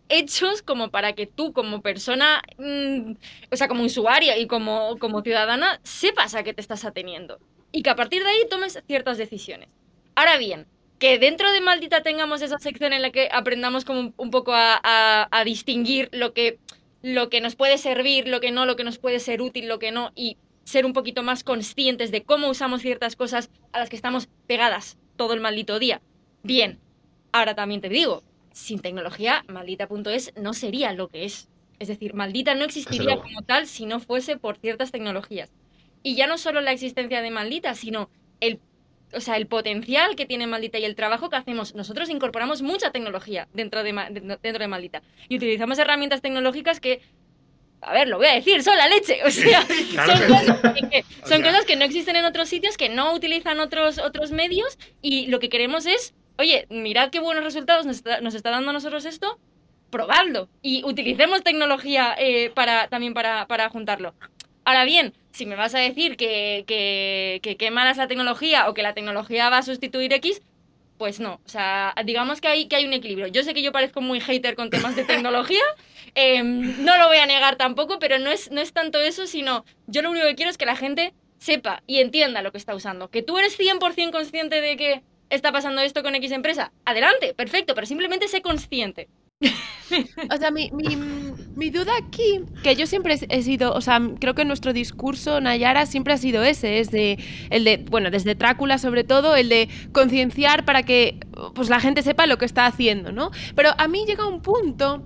hechos como para que tú como persona, mm, o sea, como usuaria y como, como ciudadana, sepas a qué te estás ateniendo. Y que a partir de ahí tomes ciertas decisiones. Ahora bien, que dentro de Maldita tengamos esa sección en la que aprendamos como un, un poco a, a- a distinguir lo que, lo que nos puede servir, lo que no, lo que nos puede ser útil, lo que no, y ser un poquito más conscientes de cómo usamos ciertas cosas a las que estamos pegadas todo el maldito día. Bien, ahora también te digo, sin tecnología, maldita.es no sería lo que es. Es decir, maldita no existiría como tal si no fuese por ciertas tecnologías. Y ya no solo la existencia de maldita, sino el o sea, el potencial que tiene Maldita y el trabajo que hacemos. Nosotros incorporamos mucha tecnología dentro de, dentro de Maldita. Y utilizamos herramientas tecnológicas que, a ver, lo voy a decir, son la leche. O sea, Claro son, que cosas que, O son sea- cosas que no existen en otros sitios, que no utilizan otros, otros medios. Y lo que queremos es, oye, mirad qué buenos resultados nos está, nos está dando a nosotros esto, probadlo. Y utilicemos tecnología eh, para, también para, para juntarlo. Ahora bien, si me vas a decir que, que, que qué mala es la tecnología o que la tecnología va a sustituir X, pues no. O sea, digamos que hay, que hay un equilibrio. Yo sé que yo parezco muy hater con temas de tecnología, em, no lo voy a negar tampoco, pero no es, no es tanto eso, sino yo lo único que quiero es que la gente sepa y entienda lo que está usando. Que tú eres 100% consciente de que está pasando esto con X empresa. Adelante, perfecto, pero simplemente sé consciente. O sea, mi, mi, mi duda aquí, que yo siempre he sido, o sea, creo que nuestro discurso, Nayara, siempre ha sido ese, es de, el de, bueno, desde Drácula sobre todo, el de concienciar para que pues, la gente sepa lo que está haciendo, ¿no? Pero a mí llega un punto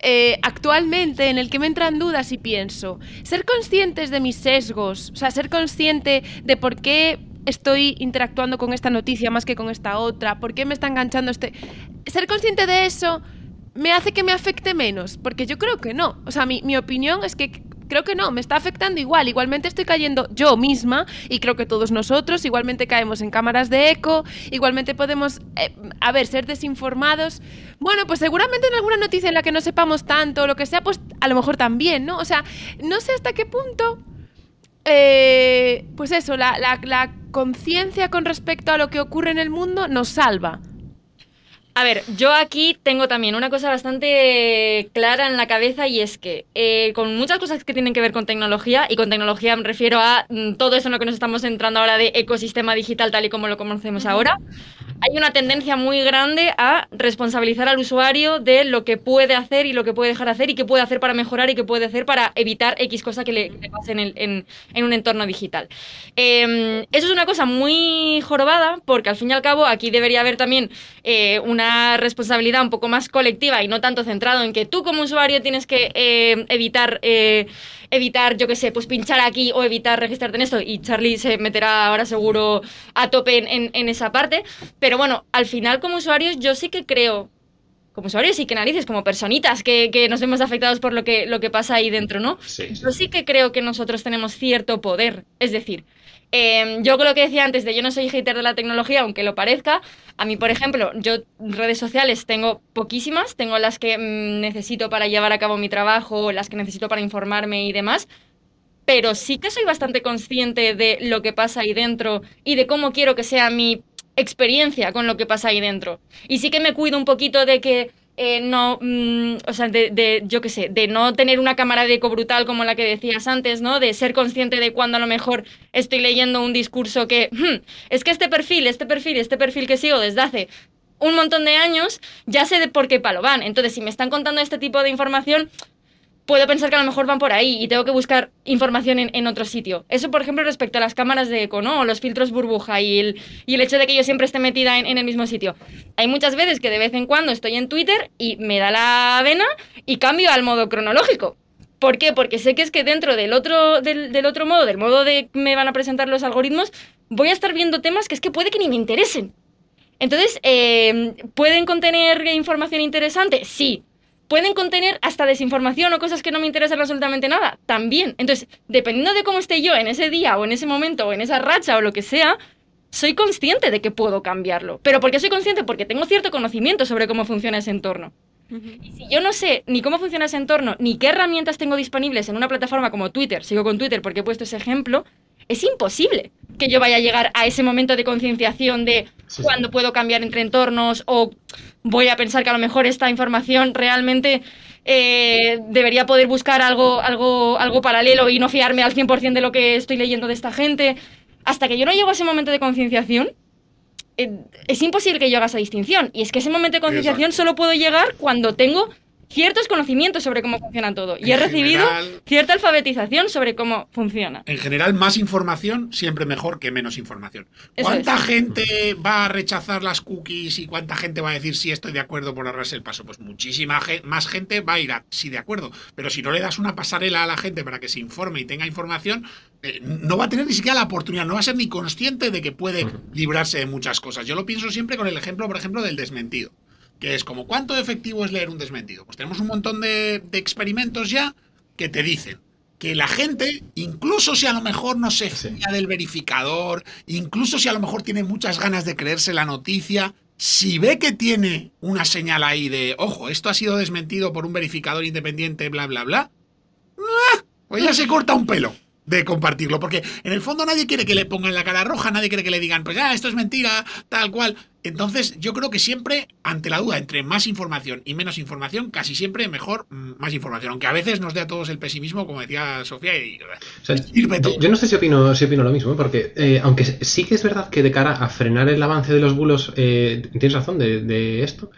eh, actualmente en el que me entran dudas y pienso, ser conscientes de mis sesgos, o sea, ser consciente de por qué estoy interactuando con esta noticia más que con esta otra, por qué me está enganchando este... Ser consciente de eso me hace que me afecte menos, porque yo creo que no. O sea, mi, mi opinión es que creo que no, me está afectando igual. Igualmente estoy cayendo yo misma y creo que todos nosotros, igualmente caemos en cámaras de eco, igualmente podemos, eh, a ver, ser desinformados. Bueno, pues seguramente en alguna noticia en la que no sepamos tanto o lo que sea, pues a lo mejor también, ¿no? O sea, no sé hasta qué punto... eh, pues eso, la, la- la conciencia con respecto a lo que ocurre en el mundo nos salva. A ver, yo aquí tengo también una cosa bastante clara en la cabeza y es que eh, con muchas cosas que tienen que ver con tecnología, y con tecnología me refiero a mm, todo eso en lo que nos estamos entrando ahora de ecosistema digital tal y como lo conocemos ahora, hay una tendencia muy grande a responsabilizar al usuario de lo que puede hacer y lo que puede dejar hacer y qué puede hacer para mejorar y qué puede hacer para evitar X cosa que le, le pase en, un entorno digital. Eh, eso es una cosa muy jorobada porque al fin y al cabo aquí debería haber también eh, una responsabilidad un poco más colectiva y no tanto centrado en que tú como usuario tienes que eh, evitar, eh, evitar, yo qué sé, pues pinchar aquí o evitar registrarte en esto y Charlie se meterá ahora seguro a tope en, en- en esa parte. Pero bueno, al final como usuarios yo sí que creo como usuarios y que narices, como personitas que, que nos vemos afectados por lo que, lo que pasa ahí dentro, ¿no? Sí, sí. Yo sí que creo que nosotros tenemos cierto poder. Es decir, eh, yo lo que decía antes de yo no soy hater de la tecnología, aunque lo parezca, a mí, por ejemplo, yo redes sociales tengo poquísimas, tengo las que mm, necesito para llevar a cabo mi trabajo, las que necesito para informarme y demás, pero sí que soy bastante consciente de lo que pasa ahí dentro y de cómo quiero que sea mi experiencia con lo que pasa ahí dentro. Y sí que me cuido un poquito de que eh, no, mm, o sea, de, de, yo qué sé, de no tener una cámara de eco brutal como la que decías antes, ¿no? De ser consciente de cuando a lo mejor estoy leyendo un discurso que, "Hmm, es que este perfil, este perfil, este perfil que sigo desde hace un montón de años, ya sé de por qué palo van. Entonces, si me están contando este tipo de información, puedo pensar que a lo mejor van por ahí y tengo que buscar información en, en otro sitio. Eso, por ejemplo, respecto a las cámaras de eco, ¿no? O los filtros burbuja y el, y el hecho de que yo siempre esté metida en, en el mismo sitio. Hay muchas veces que de vez en cuando estoy en Twitter y me da la vena y cambio al modo cronológico. ¿Por qué? Porque sé que es que dentro del otro, del, del otro modo, del modo de me van a presentar los algoritmos, voy a estar viendo temas que es que puede que ni me interesen. Entonces, eh, ¿pueden contener información interesante? Sí. ¿Pueden contener hasta desinformación o cosas que no me interesan absolutamente nada? También. Entonces, dependiendo de cómo esté yo en ese día o en ese momento o en esa racha o lo que sea, soy consciente de que puedo cambiarlo. ¿Pero por qué soy consciente? Porque tengo cierto conocimiento sobre cómo funciona ese entorno. Y si yo no sé ni cómo funciona ese entorno, ni qué herramientas tengo disponibles en una plataforma como Twitter, sigo con Twitter porque he puesto ese ejemplo, es imposible que yo vaya a llegar a ese momento de concienciación de Sí, sí. cuándo puedo cambiar entre entornos o voy a pensar que a lo mejor esta información realmente eh, debería poder buscar algo, algo, algo paralelo y no fiarme al 100% de lo que estoy leyendo de esta gente. Hasta que yo no llego a ese momento de concienciación, eh, es imposible que yo haga esa distinción. Y es que ese momento de concienciación solo puedo llegar cuando tengo ciertos conocimientos sobre cómo funciona todo. Y he recibido general- cierta alfabetización sobre cómo funciona. En general, más información siempre mejor que menos información. Eso ¿Cuánta es. gente va a rechazar las cookies y cuánta gente va a decir sí estoy de acuerdo por ahorrarse el paso? Pues muchísima ge- más gente va a ir a sí de acuerdo. Pero si no le das una pasarela a la gente para que se informe y tenga información, eh, no va a tener ni siquiera la oportunidad, no va a ser ni consciente de que puede librarse de muchas cosas. Yo lo pienso siempre con el ejemplo, por ejemplo, del desmentido. Que es como, ¿cuánto efectivo es leer un desmentido? Pues tenemos un montón de, de experimentos ya que te dicen que la gente, incluso si a lo mejor no se Sí. fía del verificador, incluso si a lo mejor tiene muchas ganas de creerse la noticia, si ve que tiene una señal ahí de, ojo, esto ha sido desmentido por un verificador independiente, bla, bla, bla, pues ya se corta un pelo de compartirlo, porque en el fondo nadie quiere que le pongan la cara roja, nadie quiere que le digan, pues ya, esto es mentira, tal cual. Entonces, yo creo que siempre, ante la duda entre más información y menos información, casi siempre mejor mm, más información, aunque a veces nos dé a todos el pesimismo, como decía Sofía, y O sea, sirve todo. yo, no sé si opino, si opino lo mismo, ¿eh? porque eh, aunque sí que es verdad que de cara a frenar el avance de los bulos, eh, tienes razón de, de esto.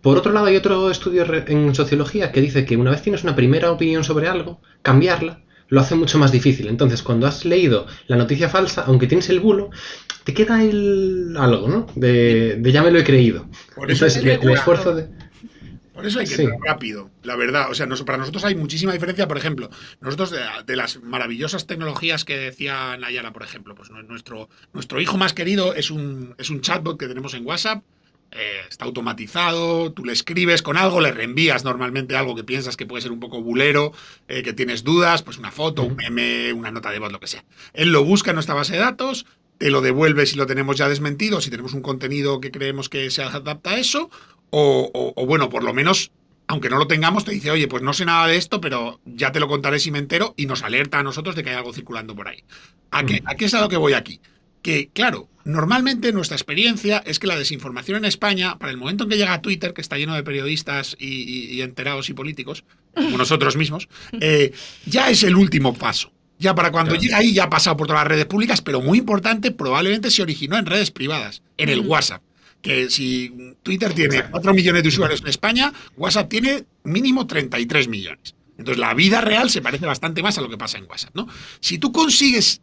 Por otro lado, hay otro estudio en sociología que dice que una vez tienes una primera opinión sobre algo, cambiarla lo hace mucho más difícil. Entonces, cuando has leído la noticia falsa, aunque tienes el bulo, te queda el algo, ¿no? De, de ya me lo he creído. Por eso Entonces, es el, esfuerzo de... Por eso hay que Sí. ir rápido, la verdad. O sea, nos- para nosotros hay muchísima diferencia. Por ejemplo, nosotros de, de las maravillosas tecnologías que decía Nayara, por ejemplo, pues nu- nuestro, nuestro hijo más querido es un, es un chatbot que tenemos en WhatsApp. Eh, está automatizado, tú le escribes con algo, le reenvías normalmente algo que piensas que puede ser un poco bulero, eh, que tienes dudas, pues una foto, un meme, una nota de voz, lo que sea. Él lo busca en nuestra base de datos, te lo devuelve si lo tenemos ya desmentido, si tenemos un contenido que creemos que se adapta a eso, o, o- o, bueno, por lo menos, aunque no lo tengamos, te dice, oye, pues no sé nada de esto, pero ya te lo contaré si me entero, y nos alerta a nosotros de que hay algo circulando por ahí. ¿A qué, a qué es a lo que voy aquí? Que, claro, normalmente nuestra experiencia es que la desinformación en España, para el momento en que llega a Twitter, que está lleno de periodistas y, y- y enterados y políticos, como nosotros mismos, eh, ya es el último paso. Ya para cuando Claro. llega ahí ya ha pasado por todas las redes públicas, pero muy importante, probablemente se originó en redes privadas, en el. WhatsApp. que si Twitter tiene 4 millones de usuarios en España, WhatsApp tiene mínimo 33 millones. Entonces la vida real se parece bastante más a lo que pasa en WhatsApp, ¿no? Si tú consigues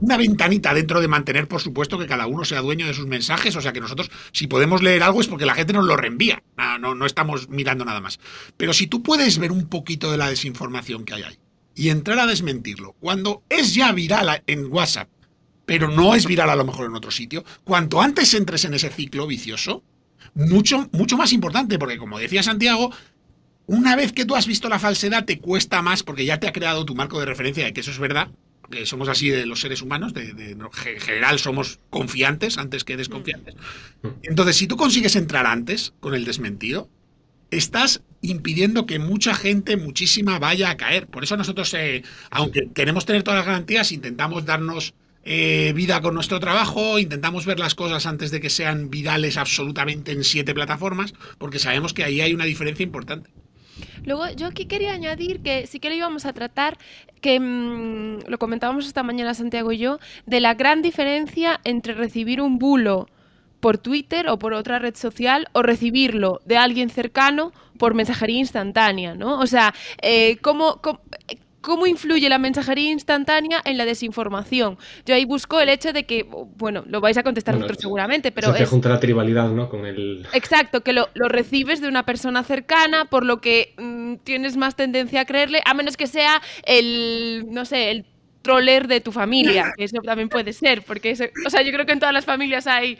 una ventanita dentro de mantener, por supuesto, que cada uno sea dueño de sus mensajes. O sea que nosotros, si podemos leer algo, es porque la gente nos lo reenvía. No, no, no estamos mirando nada más. Pero si tú puedes ver un poquito de la desinformación que hay ahí y entrar a desmentirlo, cuando es ya viral en WhatsApp, pero no es viral a lo mejor en otro sitio, cuanto antes entres en ese ciclo vicioso, mucho, mucho más importante, porque como decía Santiago, una vez que tú has visto la falsedad, te cuesta más porque ya te ha creado tu marco de referencia de que eso es verdad que somos así de los seres humanos, de, en general somos confiantes antes que desconfiantes. Mm. Entonces, si tú consigues entrar antes con el desmentido, estás impidiendo que mucha gente, muchísima, vaya a caer. Por eso nosotros, eh, aunque queremos tener todas las garantías, intentamos darnos eh, vida con nuestro trabajo, intentamos ver las cosas antes de que sean virales absolutamente en siete plataformas, porque sabemos que ahí hay una diferencia importante. Luego, yo aquí quería añadir que sí que lo íbamos a tratar, que mm, lo comentábamos esta mañana Santiago y yo, de la gran diferencia entre recibir un bulo por Twitter o por otra red social o recibirlo de alguien cercano por mensajería instantánea, ¿no? O sea, eh, cómo, ¿Cómo influye la mensajería instantánea en la desinformación? Yo ahí busco el hecho de que, bueno, lo vais a contestar vosotros seguramente, pero... Se junta la tribalidad, ¿no? Con el... Exacto, que lo, recibes de una persona cercana, por lo que mm, tienes más tendencia a creerle, a menos que sea el, no sé, el troller de tu familia, que eso también puede ser, porque, o sea, yo creo que en todas las familias hay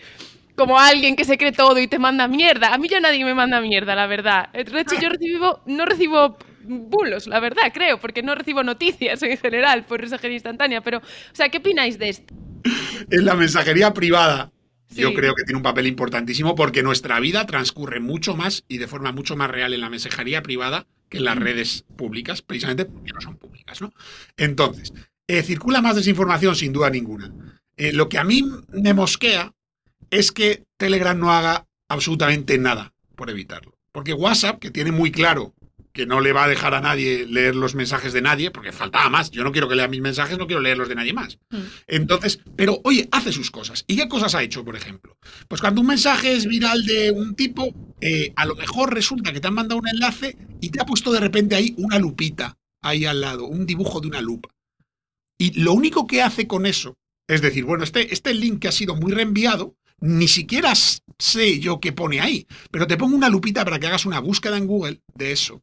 como alguien que se cree todo y te manda mierda. A mí ya nadie me manda mierda, la verdad. De hecho, yo recibo, no recibo bulos, la verdad, creo, porque no recibo noticias en general por mensajería instantánea. Pero, o sea, ¿qué opináis de esto? En la mensajería privada, yo creo que tiene un papel importantísimo porque nuestra vida transcurre mucho más y de forma mucho más real en la mensajería privada que en las redes públicas, precisamente porque no son públicas, ¿no? Entonces, eh, circula más desinformación sin duda ninguna. Eh, lo que a mí me mosquea es que Telegram no haga absolutamente nada por evitarlo. Porque WhatsApp, que tiene muy claro que no le va a dejar a nadie leer los mensajes de nadie, porque faltaba más. Yo no quiero que lea mis mensajes, no quiero leer los de nadie más. Mm. Entonces, pero oye, hace sus cosas. ¿Y qué cosas ha hecho, por ejemplo? Pues cuando un mensaje es viral de un tipo, eh, a lo mejor resulta que te han mandado un enlace y te ha puesto de repente ahí una lupita ahí al lado, un dibujo de una lupa. Y lo único que hace con eso es decir, bueno, este, este link que ha sido muy reenviado, ni siquiera sé yo qué pone ahí, pero te pongo una lupita para que hagas una búsqueda en Google de eso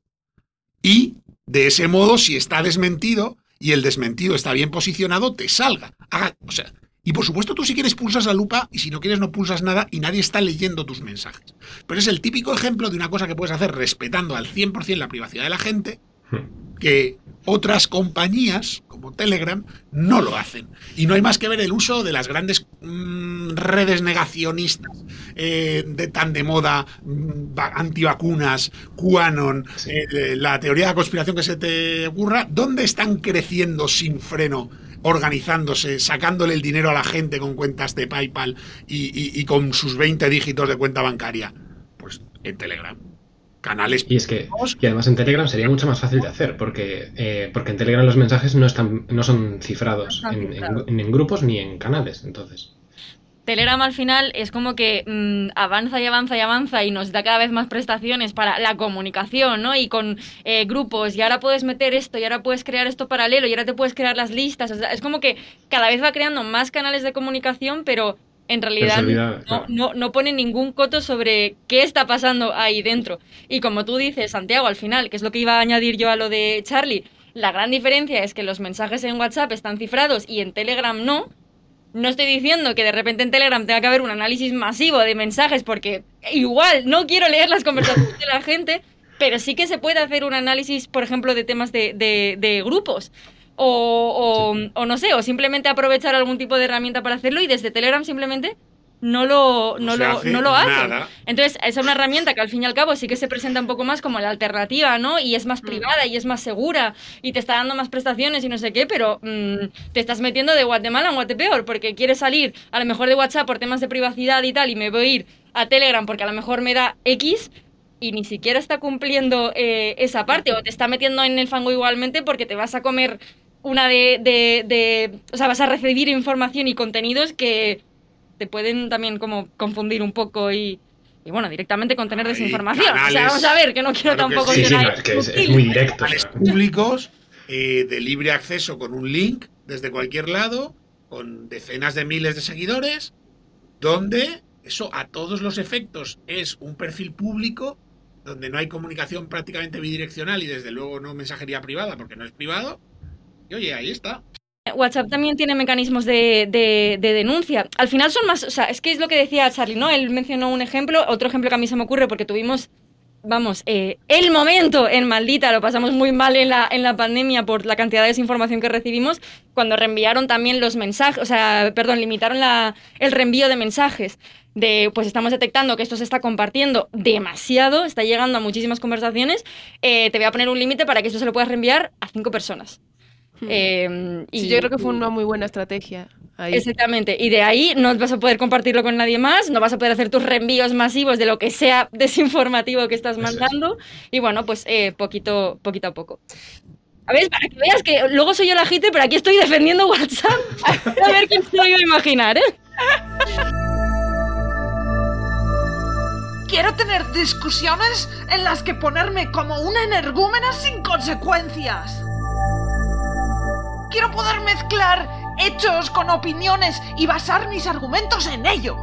y de ese modo, si está desmentido y el desmentido está bien posicionado, te salga. o sea, y por supuesto tú si quieres pulsas la lupa y si no quieres no pulsas nada y nadie está leyendo tus mensajes. Pero es el típico ejemplo de una cosa que puedes hacer respetando al 100% la privacidad de la gente hmm. que otras compañías como Telegram no lo hacen. Y no hay más que ver el uso de las grandes mm, redes negacionistas eh, de tan de moda, mm, antivacunas, QAnon, eh, la teoría de la conspiración que se te ocurra, ¿dónde están creciendo sin freno? organizándose, sacándole el dinero a la gente con cuentas de PayPal y, y con sus 20 dígitos de cuenta bancaria. Pues en Telegram canales. Y es que y además en Telegram sería mucho más fácil de hacer, porque, eh, porque en Telegram los mensajes no están, no son cifrados, en, grupos ni en canales. Entonces. Telegram al final es como que mm, avanza y avanza y avanza y nos da cada vez más prestaciones para la comunicación, ¿no? Y con eh, grupos, y ahora puedes meter esto, y ahora puedes crear esto paralelo, y ahora te puedes crear las listas. es como que cada vez va creando más canales de comunicación, pero en realidad no, no, no, pone ningún coto sobre qué está pasando ahí dentro. Y como tú dices, Santiago, al final, que es lo que iba a añadir yo a lo de Charlie, la gran diferencia es que los mensajes en WhatsApp están cifrados y en Telegram no. No estoy diciendo que de repente en Telegram tenga que haber un análisis masivo de mensajes porque igual no quiero leer las conversaciones de la gente, pero sí que se puede hacer un análisis, por ejemplo, de temas de, de, de grupos o, o, no sé, o simplemente aprovechar algún tipo de herramienta para hacerlo y desde Telegram simplemente no lo, no, lo, no lo hacen. Entonces, es una herramienta que al fin y al cabo sí que se presenta un poco más como la alternativa, ¿no? Y es más mm. privada y es más segura y te está dando más prestaciones y no sé qué, pero mm, te estás metiendo de Guatemala en Guatepeor porque quieres salir a lo mejor de WhatsApp por temas de privacidad y tal y me voy a ir a Telegram porque a lo mejor me da X y ni siquiera está cumpliendo eh, esa parte o te está metiendo en el fango igualmente porque te vas a comer una de, de, O sea, vas a recibir información y contenidos que te pueden también como confundir un poco y, y bueno, directamente contener desinformación. o sea, canales- vamos a ver, que no quiero Claro que tampoco sí. Sí, sí, no, es que es, es muy directo. canales públicos eh, de libre acceso con un link desde cualquier lado, con decenas de miles de seguidores, donde eso a todos los efectos es un perfil público, donde no hay comunicación prácticamente bidireccional y desde luego no mensajería privada porque no es privado. Oye, ahí está. WhatsApp también tiene mecanismos de, de- de denuncia. Al final son más, o sea, es que es lo que decía Charlie, ¿no? Él mencionó un ejemplo, otro ejemplo que a mí se me ocurre porque tuvimos, vamos, eh, el momento en Maldita, lo pasamos muy mal en la, en la pandemia por la cantidad de desinformación que recibimos, cuando reenviaron también los mensajes, o sea, perdón, limitaron la, el reenvío de mensajes. De, pues estamos detectando que esto se está compartiendo demasiado, está llegando a muchísimas conversaciones, eh, te voy a poner un límite para que esto se lo puedas reenviar a cinco personas. Eh, y. Sí, yo creo que fue una muy buena estrategia. Ahí. Exactamente. Y de ahí no vas a poder compartirlo con nadie más, no vas a poder hacer tus reenvíos masivos de lo que sea desinformativo que estás mandando. Y bueno, pues eh, poquito, poquito a poco. A ver, para que veas que luego soy yo la hater, pero aquí estoy defendiendo WhatsApp. A ver quién se lo iba a imaginar, ¿eh? Quiero tener discusiones en las que ponerme como una energúmena sin consecuencias. Quiero poder mezclar hechos con opiniones y basar mis argumentos en ello.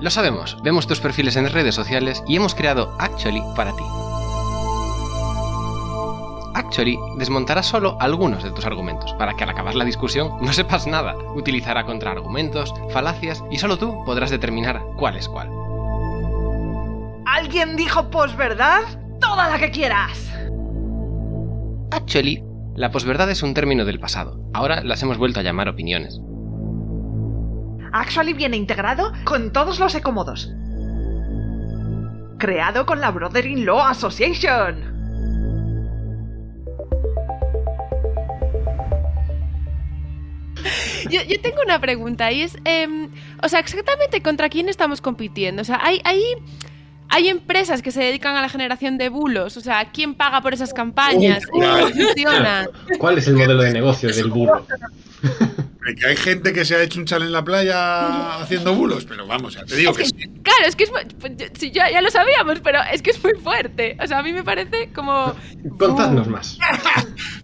Lo sabemos, vemos tus perfiles en redes sociales y hemos creado Actually para ti. Actually desmontará solo algunos de tus argumentos para que al acabar la discusión no sepas nada. Utilizará contraargumentos, falacias y solo tú podrás determinar cuál es cuál. ¿Alguien dijo posverdad? Toda la que quieras. Actually, la posverdad es un término del pasado. Ahora las hemos vuelto a llamar opiniones. Actually viene integrado con todos los ecomodos. Creado con la Brother-in-Law Association. Yo, yo tengo una pregunta y es, em, o sea, exactamente contra quién estamos compitiendo. O sea, hay, hay, hay empresas que se dedican a la generación de bulos. O sea, ¿quién paga por esas campañas? Uy. ¿Cómo funciona? ¿Cuál es el modelo de negocio del burro? Que hay gente que se ha hecho un chal en la playa haciendo bulos, pero vamos, ya te digo que sí. Claro, es que es, mu- pues, ya, ya lo sabíamos, pero es que es muy fuerte. O sea, a mí me parece como... Contadnos más.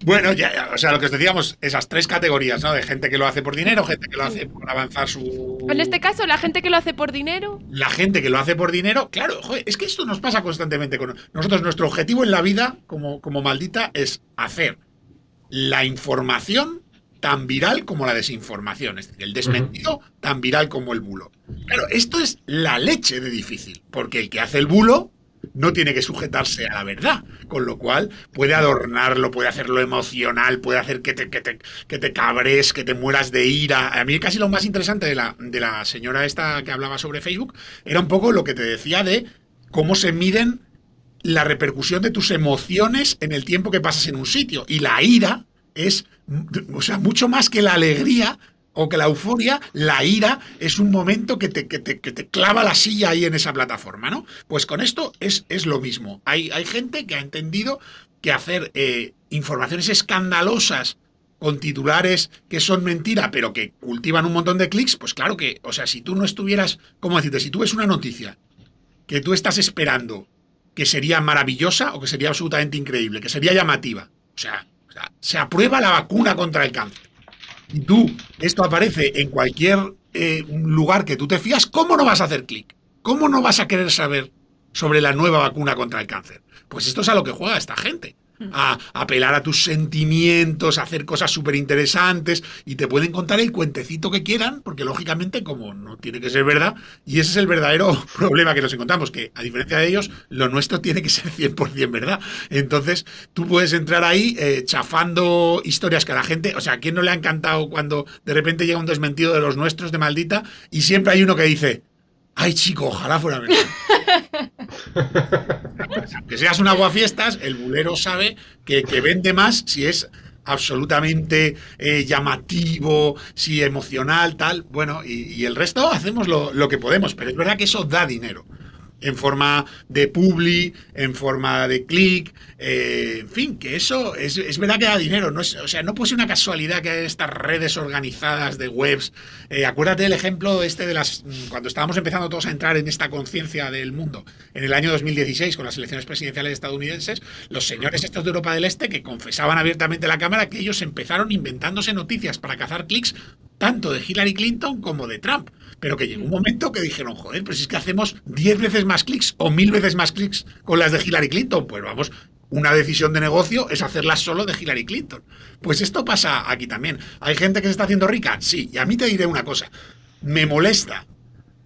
Bueno, ya, ya, o sea, lo que os decíamos, esas tres categorías, ¿no? De gente que lo hace por dinero, gente que lo hace por avanzar su. En este caso, la gente que lo hace por dinero... La gente que lo hace por dinero, claro, joder, es que esto nos pasa constantemente con nosotros. Nuestro objetivo en la vida, como, como maldita, es hacer la información tan viral como la desinformación, es decir, el desmentido tan viral como el bulo. Claro, esto es la leche de difícil, porque el que hace el bulo no tiene que sujetarse a la verdad, con lo cual puede adornarlo, puede hacerlo emocional, puede hacer que te, que te, que te cabres, que te mueras de ira. A mí casi lo más interesante de la, de la señora esta que hablaba sobre Facebook era un poco lo que te decía de cómo se miden la repercusión de tus emociones en el tiempo que pasas en un sitio. Y la ira es, o sea, mucho más que la alegría o que la euforia, la ira es un momento que te, que te, que te clava la silla ahí en esa plataforma, ¿no? Pues con esto es, es lo mismo. Hay, hay gente que ha entendido que hacer eh, informaciones escandalosas con titulares que son mentira, pero que cultivan un montón de clics, pues claro que, o sea, si tú no estuvieras, ¿cómo decirte? Si tú ves una noticia que tú estás esperando que sería maravillosa o que sería absolutamente increíble, que sería llamativa. O sea, o sea, se aprueba la vacuna contra el cáncer. Y tú, esto aparece en cualquier eh, lugar que tú te fías, ¿cómo no vas a hacer clic? ¿Cómo no vas a querer saber sobre la nueva vacuna contra el cáncer? Pues esto es a lo que juega esta gente. A apelar a tus sentimientos, a hacer cosas súper interesantes y te pueden contar el cuentecito que quieran, porque lógicamente como no tiene que ser verdad, y ese es el verdadero problema que nos encontramos, que a diferencia de ellos, lo nuestro tiene que ser 100% verdad. Entonces, tú puedes entrar ahí eh, chafando historias que a la gente, o sea, ¿a quién no le ha encantado cuando de repente llega un desmentido de los nuestros de maldita y siempre hay uno que dice, ay chico, ojalá fuera verdad. Aunque seas un aguafiestas, el bulero sabe que, que vende más si es absolutamente eh, llamativo, si emocional, tal. Bueno, y, y el resto hacemos lo, lo que podemos, pero es verdad que eso da dinero. En forma de publi, en forma de click, eh, en fin, que eso es, es verdad que da dinero, no es, o sea, no puede ser una casualidad que estas redes organizadas de webs, eh, acuérdate del ejemplo este de las, cuando estábamos empezando todos a entrar en esta conciencia del mundo, en el año 2016 con las elecciones presidenciales estadounidenses, los señores estos de Europa del Este que confesaban abiertamente a la Cámara que ellos empezaron inventándose noticias para cazar clics tanto de Hillary Clinton como de Trump. Pero que llegó un momento que dijeron, joder, pues es que hacemos 10 veces más clics o mil veces más clics con las de Hillary Clinton. Pues vamos, una decisión de negocio es hacerlas solo de Hillary Clinton. Pues esto pasa aquí también. ¿Hay gente que se está haciendo rica? Sí. Y a mí te diré una cosa. Me molesta.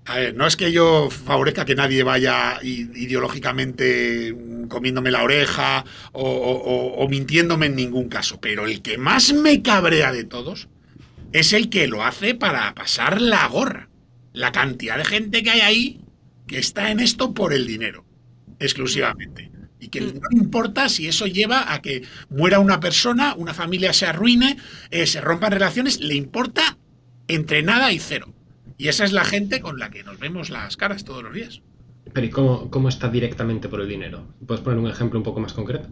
A ver, no es que yo favorezca que nadie vaya ideológicamente comiéndome la oreja o, o mintiéndome en ningún caso, pero el que más me cabrea de todos es el que lo hace para pasar la gorra. La cantidad de gente que hay ahí que está en esto por el dinero, exclusivamente. Y que no importa si eso lleva a que muera una persona, una familia se arruine, eh, se rompan relaciones, le importa entre nada y cero. Y esa es la gente con la que nos vemos las caras todos los días. Pero ¿y cómo, cómo está directamente por el dinero? ¿Puedes poner un ejemplo un poco más concreto?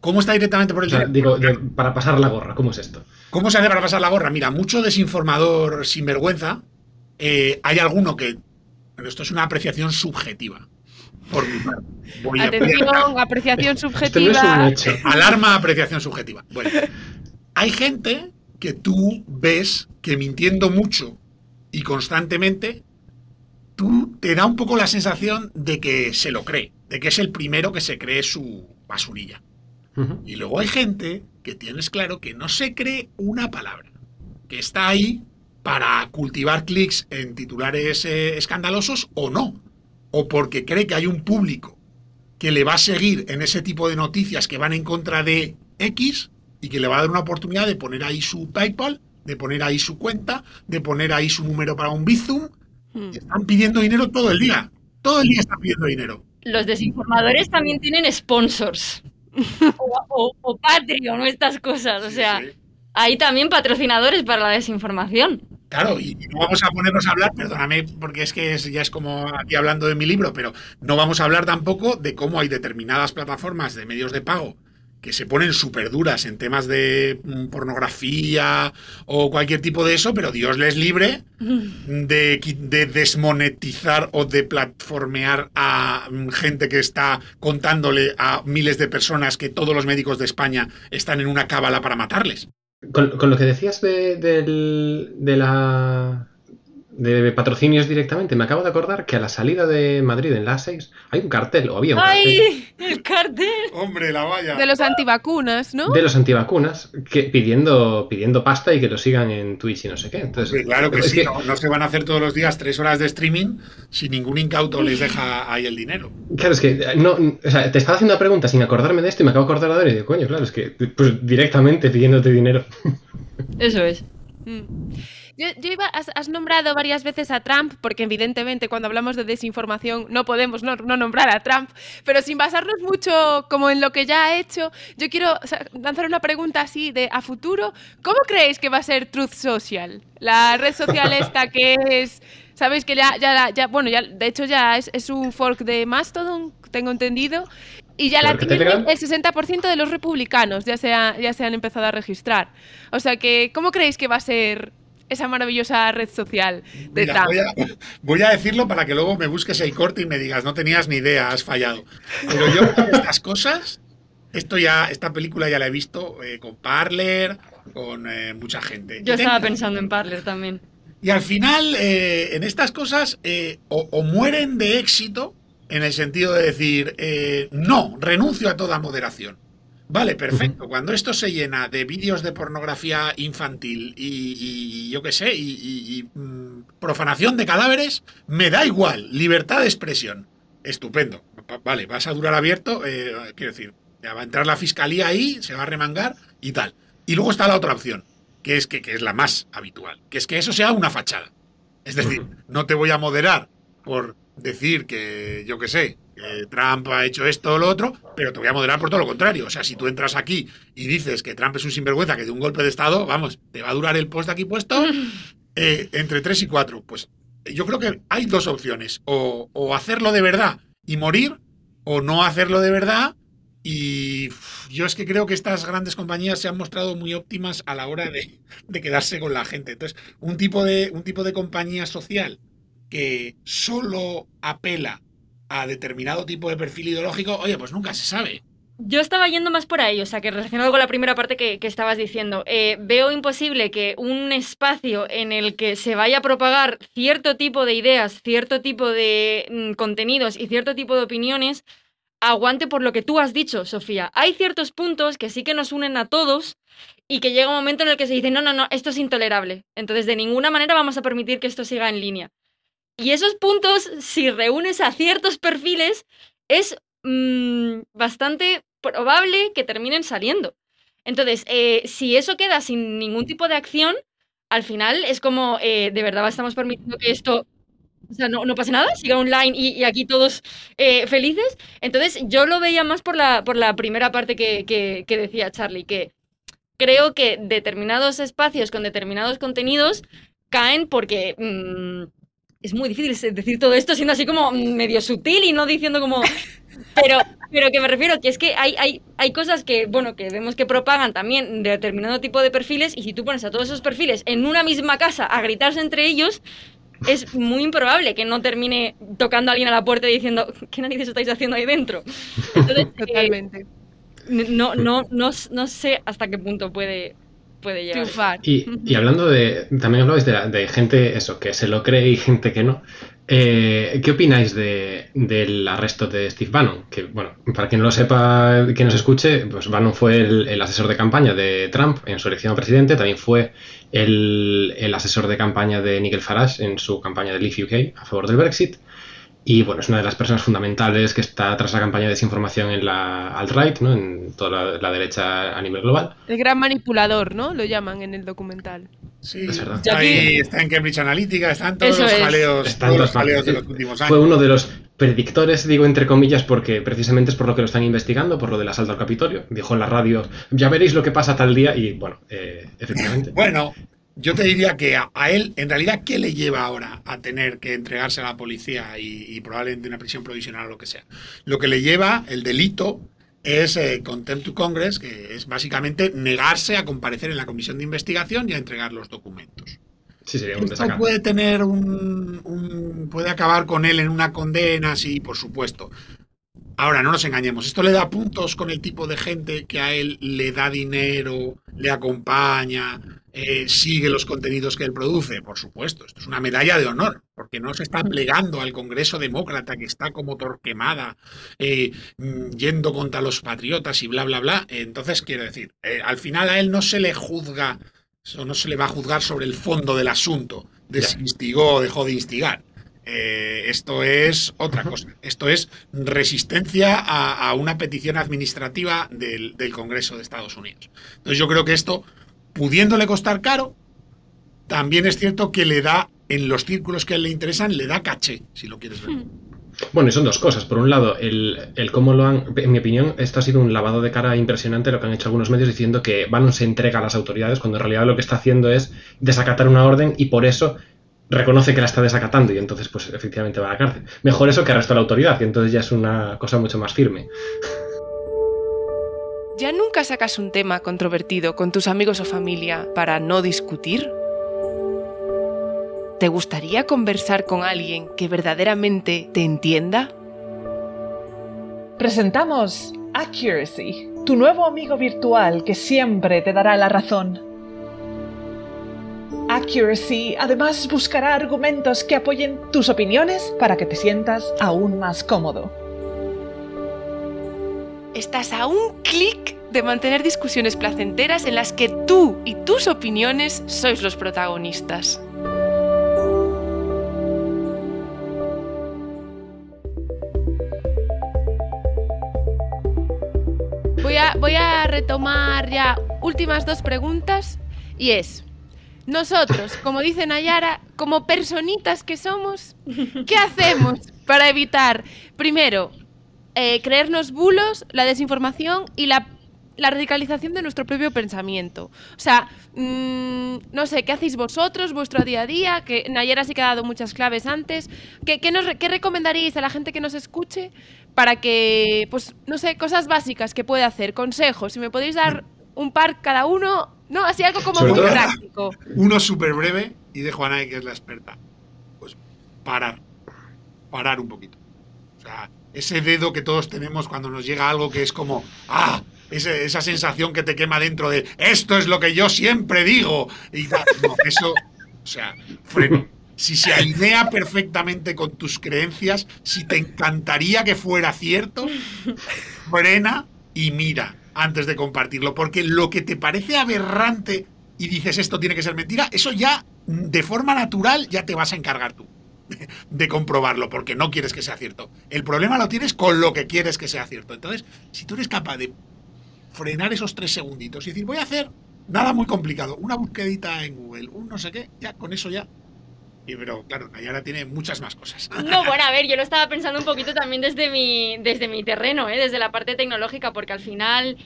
¿Cómo está directamente por el O sea, dinero? digo, para pasar la gorra, ¿cómo es esto? ¿Cómo se hace para pasar la gorra? Mira, mucho desinformador sinvergüenza. Eh, hay alguno que. Pero esto es una apreciación subjetiva. Por mi parte. Voy a- Atención, apreciación Esto no subjetiva. Alarma, apreciación subjetiva. Bueno, hay gente que tú ves que mintiendo mucho y constantemente, tú te da un poco la sensación de que se lo cree, de que es el primero que se cree su basurilla. Y luego hay gente que tienes claro que no se cree una palabra, que está ahí para cultivar clics en titulares eh, escandalosos o no, o porque cree que hay un público que le va a seguir en ese tipo de noticias que van en contra de X y que le va a dar una oportunidad de poner ahí su PayPal, de poner ahí su cuenta, de poner ahí su número para un Bizum. Hmm. Están pidiendo dinero todo el día. Todo el día están pidiendo dinero. Los desinformadores también tienen sponsors. O, o- o Patreon o estas cosas. O sea, sí. hay también patrocinadores para la desinformación. Claro, y no vamos a ponernos a hablar, perdóname, porque es que es- ya es como aquí hablando de mi libro, pero no vamos a hablar tampoco de cómo hay determinadas plataformas de medios de pago que se ponen súper duras en temas de mm, pornografía o cualquier tipo de eso, pero Dios les libre de, qui- de desmonetizar o de platformear a mm, gente que está contándole a miles de personas que todos los médicos de España están en una cábala para matarles. Con, con lo que decías de, del- de la de patrocinios directamente, me acabo de acordar que a la salida de Madrid en la 6 hay un cartel, o había un cartel, ¡Ay! El cartel. Hombre, la valla. De los antivacunas, ¿no? de los antivacunas que pidiendo, pidiendo pasta y que lo sigan en Twitch y no sé qué. Entonces, claro que es sí, no, no se van a hacer todos los días tres horas de streaming si ningún incauto les deja ahí el dinero. Claro, es que no, o sea, te estaba haciendo una pregunta sin acordarme de esto y me acabo de acordar ahora y digo, coño, claro, es que pues, directamente pidiéndote dinero. Eso es. Mm. Yo, yo iba, has, has nombrado varias veces a Trump, porque evidentemente cuando hablamos de desinformación no podemos no, no nombrar a Trump, pero sin basarnos mucho como en lo que ya ha hecho, yo quiero lanzar una pregunta así de a futuro, ¿cómo creéis que va a ser Truth Social? La red social esta que es, sabéis que ya, ya, ya bueno, ya, de hecho ya es, es un fork de Mastodon, tengo entendido, y ya la el 60% de los republicanos ya se, ha- ya se han empezado a registrar. O sea que, ¿cómo creéis que va a ser esa maravillosa red social de Mira, voy, a, voy a decirlo para que luego me busques el corte y me digas, no tenías ni idea, has fallado. Pero yo con estas cosas, esto ya, esta película ya la he visto eh, con Parler, con eh, mucha gente. Yo estaba tengo- pensando en Parler también. Y al final, eh, en estas cosas, eh, o, o mueren de éxito, en el sentido de decir, eh, no, renuncio a toda moderación. Vale, perfecto. Cuando esto se llena de vídeos de pornografía infantil y, yo qué sé, y, y- y, mm, profanación de cadáveres, me da igual, libertad de expresión. Estupendo. Va- Vale, vas a durar abierto, eh, quiero decir, ya va a entrar la fiscalía ahí, se va a remangar y tal. Y luego está la otra opción, que es que, que es la más habitual, que es que eso sea una fachada. Es decir, no te voy a moderar por decir que, yo qué sé, que Trump ha hecho esto o lo otro, pero te voy a moderar por todo lo contrario. O sea, si tú entras aquí y dices que Trump es un sinvergüenza que de un golpe de Estado, vamos, te va a durar el post aquí puesto eh, entre 3 y 4. Pues yo creo que hay dos opciones. O, o hacerlo de verdad y morir, o no hacerlo de verdad. Y yo es que creo que estas grandes compañías se han mostrado muy óptimas a la hora de, de quedarse con la gente. Entonces, un tipo de, un tipo de compañía social que solo apela a determinado tipo de perfil ideológico, oye, pues nunca se sabe. Yo estaba yendo más por ahí, o sea, que relacionado con la primera parte que, estabas diciendo, eh, veo imposible que un espacio en el que se vaya a propagar cierto tipo de ideas, cierto tipo de mm, contenidos y cierto tipo de opiniones aguante por lo que tú has dicho, Sofía. Hay ciertos puntos que sí que nos unen a todos y que llega un momento en el que se dice, no, no, no, esto es intolerable. Entonces, de ninguna manera vamos a permitir que esto siga en línea. Y esos puntos, si reúnes a ciertos perfiles, es mm, bastante probable que terminen saliendo. Entonces, eh, si eso queda sin ningún tipo de acción, al final es como, eh, ¿de verdad estamos permitiendo que esto o sea, no, no pase nada, siga online y, aquí todos eh, felices? Entonces, yo lo veía más por la, por la primera parte que, que- que decía Charlie, que creo que determinados espacios con determinados contenidos caen porque mm, es muy difícil decir todo esto siendo así como medio sutil y no diciendo como... Pero, pero que me refiero que es que hay, hay, hay cosas que, bueno, que vemos que propagan también de determinado tipo de perfiles y si tú pones a todos esos perfiles en una misma casa a gritarse entre ellos, es muy improbable que no termine tocando a alguien a la puerta y diciendo, ¿qué narices estáis haciendo ahí dentro? Entonces, eh, Totalmente. no, no, no, no sé hasta qué punto puede, puede llegar. Triunfar. Y, y hablando de. También hablabais de, gente, eso, que se lo cree y gente que no. Eh, ¿Qué opináis de- del arresto de Steve Bannon? Que, bueno, para quien no lo sepa, quien nos escuche, pues Bannon fue el, el asesor de campaña de Trump en su elección a presidente, también fue el, el asesor de campaña de Nigel Farage en su campaña de Leave UK a favor del Brexit. Y bueno, es una de las personas fundamentales que está tras la campaña de desinformación en la alt-right, ¿no? en toda la- la derecha a nivel global. El gran manipulador, ¿no? Lo llaman en el documental. Sí, Es verdad. Ahí está en Cambridge Analytica, están todos Eso los es. jaleos, Están todos los jaleos de los últimos años. Fue uno de los predictores, digo entre comillas, porque precisamente es por lo que lo están investigando, por lo del asalto al Capitolio. Dijo en la radio, ya veréis lo que pasa tal día, y bueno, eh, efectivamente. Bueno, yo te diría que a, a él, en realidad, ¿qué le lleva ahora a tener que entregarse a la policía y, y probablemente una prisión provisional o lo que sea? Lo que le lleva, el delito, es eh, contempt to Congress, que es básicamente negarse a comparecer en la comisión de investigación y a entregar los documentos. Sí, sería un Esto puede tener un, un- puede acabar con él en una condena, sí, por supuesto. Ahora, no nos engañemos, esto le da puntos con el tipo de gente que a él le da dinero, le acompaña, eh, sigue los contenidos que él produce, por supuesto. Esto es una medalla de honor, porque no se está plegando al Congreso Demócrata, que está como torquemada, eh, mm, yendo contra los patriotas y bla, bla, bla. Entonces, quiero decir, eh, al final a él no se le juzga, o no se le va a juzgar sobre el fondo del asunto, de si instigó o dejó de instigar. Eh, esto es otra cosa. Esto es resistencia a, a una petición administrativa del, del Congreso de Estados Unidos. Entonces yo creo que esto, pudiéndole costar caro, también es cierto que le da, en los círculos que le interesan, le da caché, si lo quieres ver. Bueno, y son dos cosas. Por un lado, el, el cómo lo han. En mi opinión, esto ha sido un lavado de cara impresionante lo que han hecho algunos medios diciendo que Bannon se entrega a las autoridades cuando en realidad lo que está haciendo es desacatar una orden y por eso reconoce que la está desacatando y entonces, pues efectivamente va a la cárcel. Mejor eso que arresto a la autoridad, y entonces ya es una cosa mucho más firme. ¿Ya nunca sacas un tema controvertido con tus amigos o familia para no discutir? ¿Te gustaría conversar con alguien que verdaderamente te entienda? Presentamos Accuracy, tu nuevo amigo virtual que siempre te dará la razón. Accuracy además buscará argumentos que apoyen tus opiniones para que te sientas aún más cómodo. Estás a un clic de mantener discusiones placenteras en las que tú y tus opiniones sois los protagonistas. Voy a, voy a retomar ya últimas dos preguntas y es, nosotros, como dice Nayara, como personitas que somos, ¿qué hacemos para evitar, primero, eh, creernos bulos, la desinformación y la, la radicalización de nuestro propio pensamiento. O sea, mm, no sé, ¿qué hacéis vosotros, vuestro día a día? Que Nayera sí que ha dado muchas claves antes. ¿Qué, qué nos, ¿Qué recomendaríais a la gente que nos escuche para que, pues, no sé, cosas básicas que puede hacer? Consejos, si me podéis dar un par cada uno, ¿no? Así algo como Sobre muy todo- práctico. Uno súper breve y dejo a Nay, que es la experta. Pues parar. Parar un poquito. O sea, ese dedo que todos tenemos cuando nos llega algo que es como, ¡ah! Esa sensación que te quema dentro de, esto es lo que yo siempre digo. Y. No, eso, o sea, freno. Si se alinea perfectamente con tus creencias, si te encantaría que fuera cierto, frena y mira antes de compartirlo. Porque lo que te parece aberrante y dices esto tiene que ser mentira, eso ya de forma natural ya te vas a encargar tú de comprobarlo porque no quieres que sea cierto. El problema lo tienes con lo que quieres que sea cierto. Entonces, si tú eres capaz de frenar esos tres segunditos y decir, voy a hacer nada muy complicado, una búsquedita en Google, un no sé qué, ya con eso ya. Y pero claro, Nayara tiene muchas más cosas. No, bueno, a ver, yo lo estaba pensando un poquito también desde mi, desde mi terreno, ¿eh? desde la parte tecnológica, porque al final,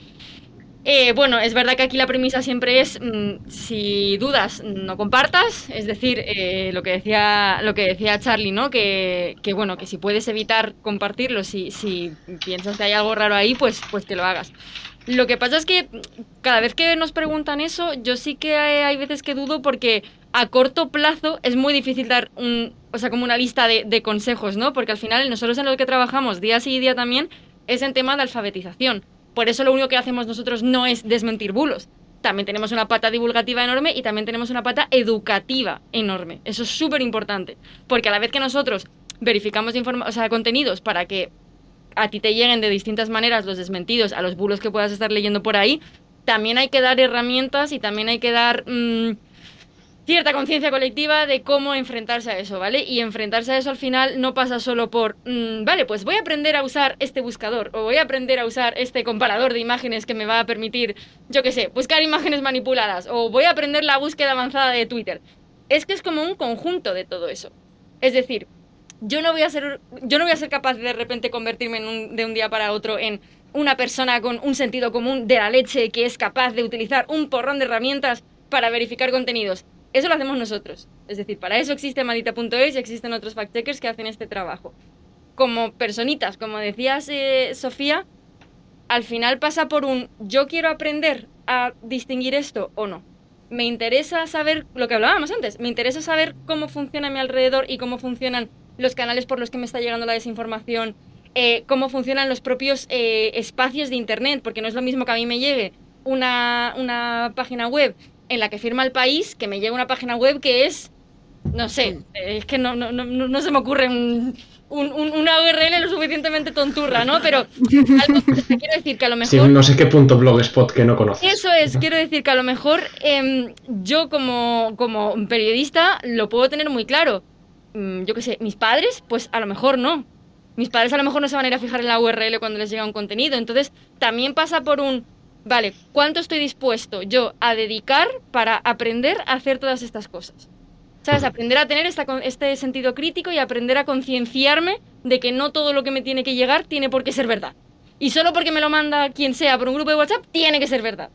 eh, bueno, es verdad que aquí la premisa siempre es, mm, si dudas, no compartas, es decir, eh, lo, que decía, lo que decía Charlie, ¿no? Que, que, bueno, que si puedes evitar compartirlo, si, si piensas que hay algo raro ahí, pues, pues que lo hagas. Lo que pasa es que cada vez que nos preguntan eso, yo sí que hay, veces que dudo porque a corto plazo es muy difícil dar o sea, como una lista de, de consejos, ¿no? Porque al final nosotros en lo que trabajamos día sí y día también es en tema de alfabetización. Por eso lo único que hacemos nosotros no es desmentir bulos. También tenemos una pata divulgativa enorme y también tenemos una pata educativa enorme. Eso es súper importante. Porque a la vez que nosotros verificamos informa o sea, contenidos para que a ti te lleguen de distintas maneras los desmentidos a los bulos que puedas estar leyendo por ahí, también hay que dar herramientas y también hay que dar mm, cierta conciencia colectiva de cómo enfrentarse a eso, ¿vale? Y enfrentarse a eso al final no pasa solo por, mm, vale, pues voy a aprender a usar este buscador o voy a aprender a usar este comparador de imágenes que me va a permitir, yo qué sé, buscar imágenes manipuladas o voy a aprender la búsqueda avanzada de Twitter. Es que es como un conjunto de todo eso. Es decir, yo no voy a ser, yo no voy a ser capaz de de repente convertirme en un- de un día para otro en una persona con un sentido común de la leche que es capaz de utilizar un porrón de herramientas para verificar contenidos. Eso lo hacemos nosotros. Es decir, para eso existe Maldita.es y existen otros fact-checkers que hacen este trabajo. Como personitas, como decías, eh, Sofía, al final pasa por un yo quiero aprender a distinguir esto o no. Me interesa saber lo que hablábamos antes, me interesa saber cómo funciona a mi alrededor y cómo funcionan los canales por los que me está llegando la desinformación, eh, cómo funcionan los propios eh, espacios de Internet, porque no es lo mismo que a mí me llegue una, una página web en la que firma el país que me llegue una página web que es, no sé, eh, es que no, no, no, no se me ocurre un, un- un- una URL lo suficientemente tonturra, ¿no? Pero algo que te quiero decir que a lo mejor... Sí, no sé qué punto blogspot que no conoces. Eso es, quiero decir que a lo mejor em, yo como, como periodista lo puedo tener muy claro. Mm, yo qué sé, mis padres, pues a lo mejor no. Mis padres a lo mejor no se van a ir a fijar en la URL cuando les llega un contenido. Entonces, también pasa por un, vale, ¿cuánto estoy dispuesto yo a dedicar para aprender a hacer todas estas cosas? ¿Sabes? Aprender a tener esta este sentido crítico y aprender a concienciarme de que no todo lo que me tiene que llegar tiene por qué ser verdad. Y solo porque me lo manda quien sea por un grupo de WhatsApp, tiene que ser verdad.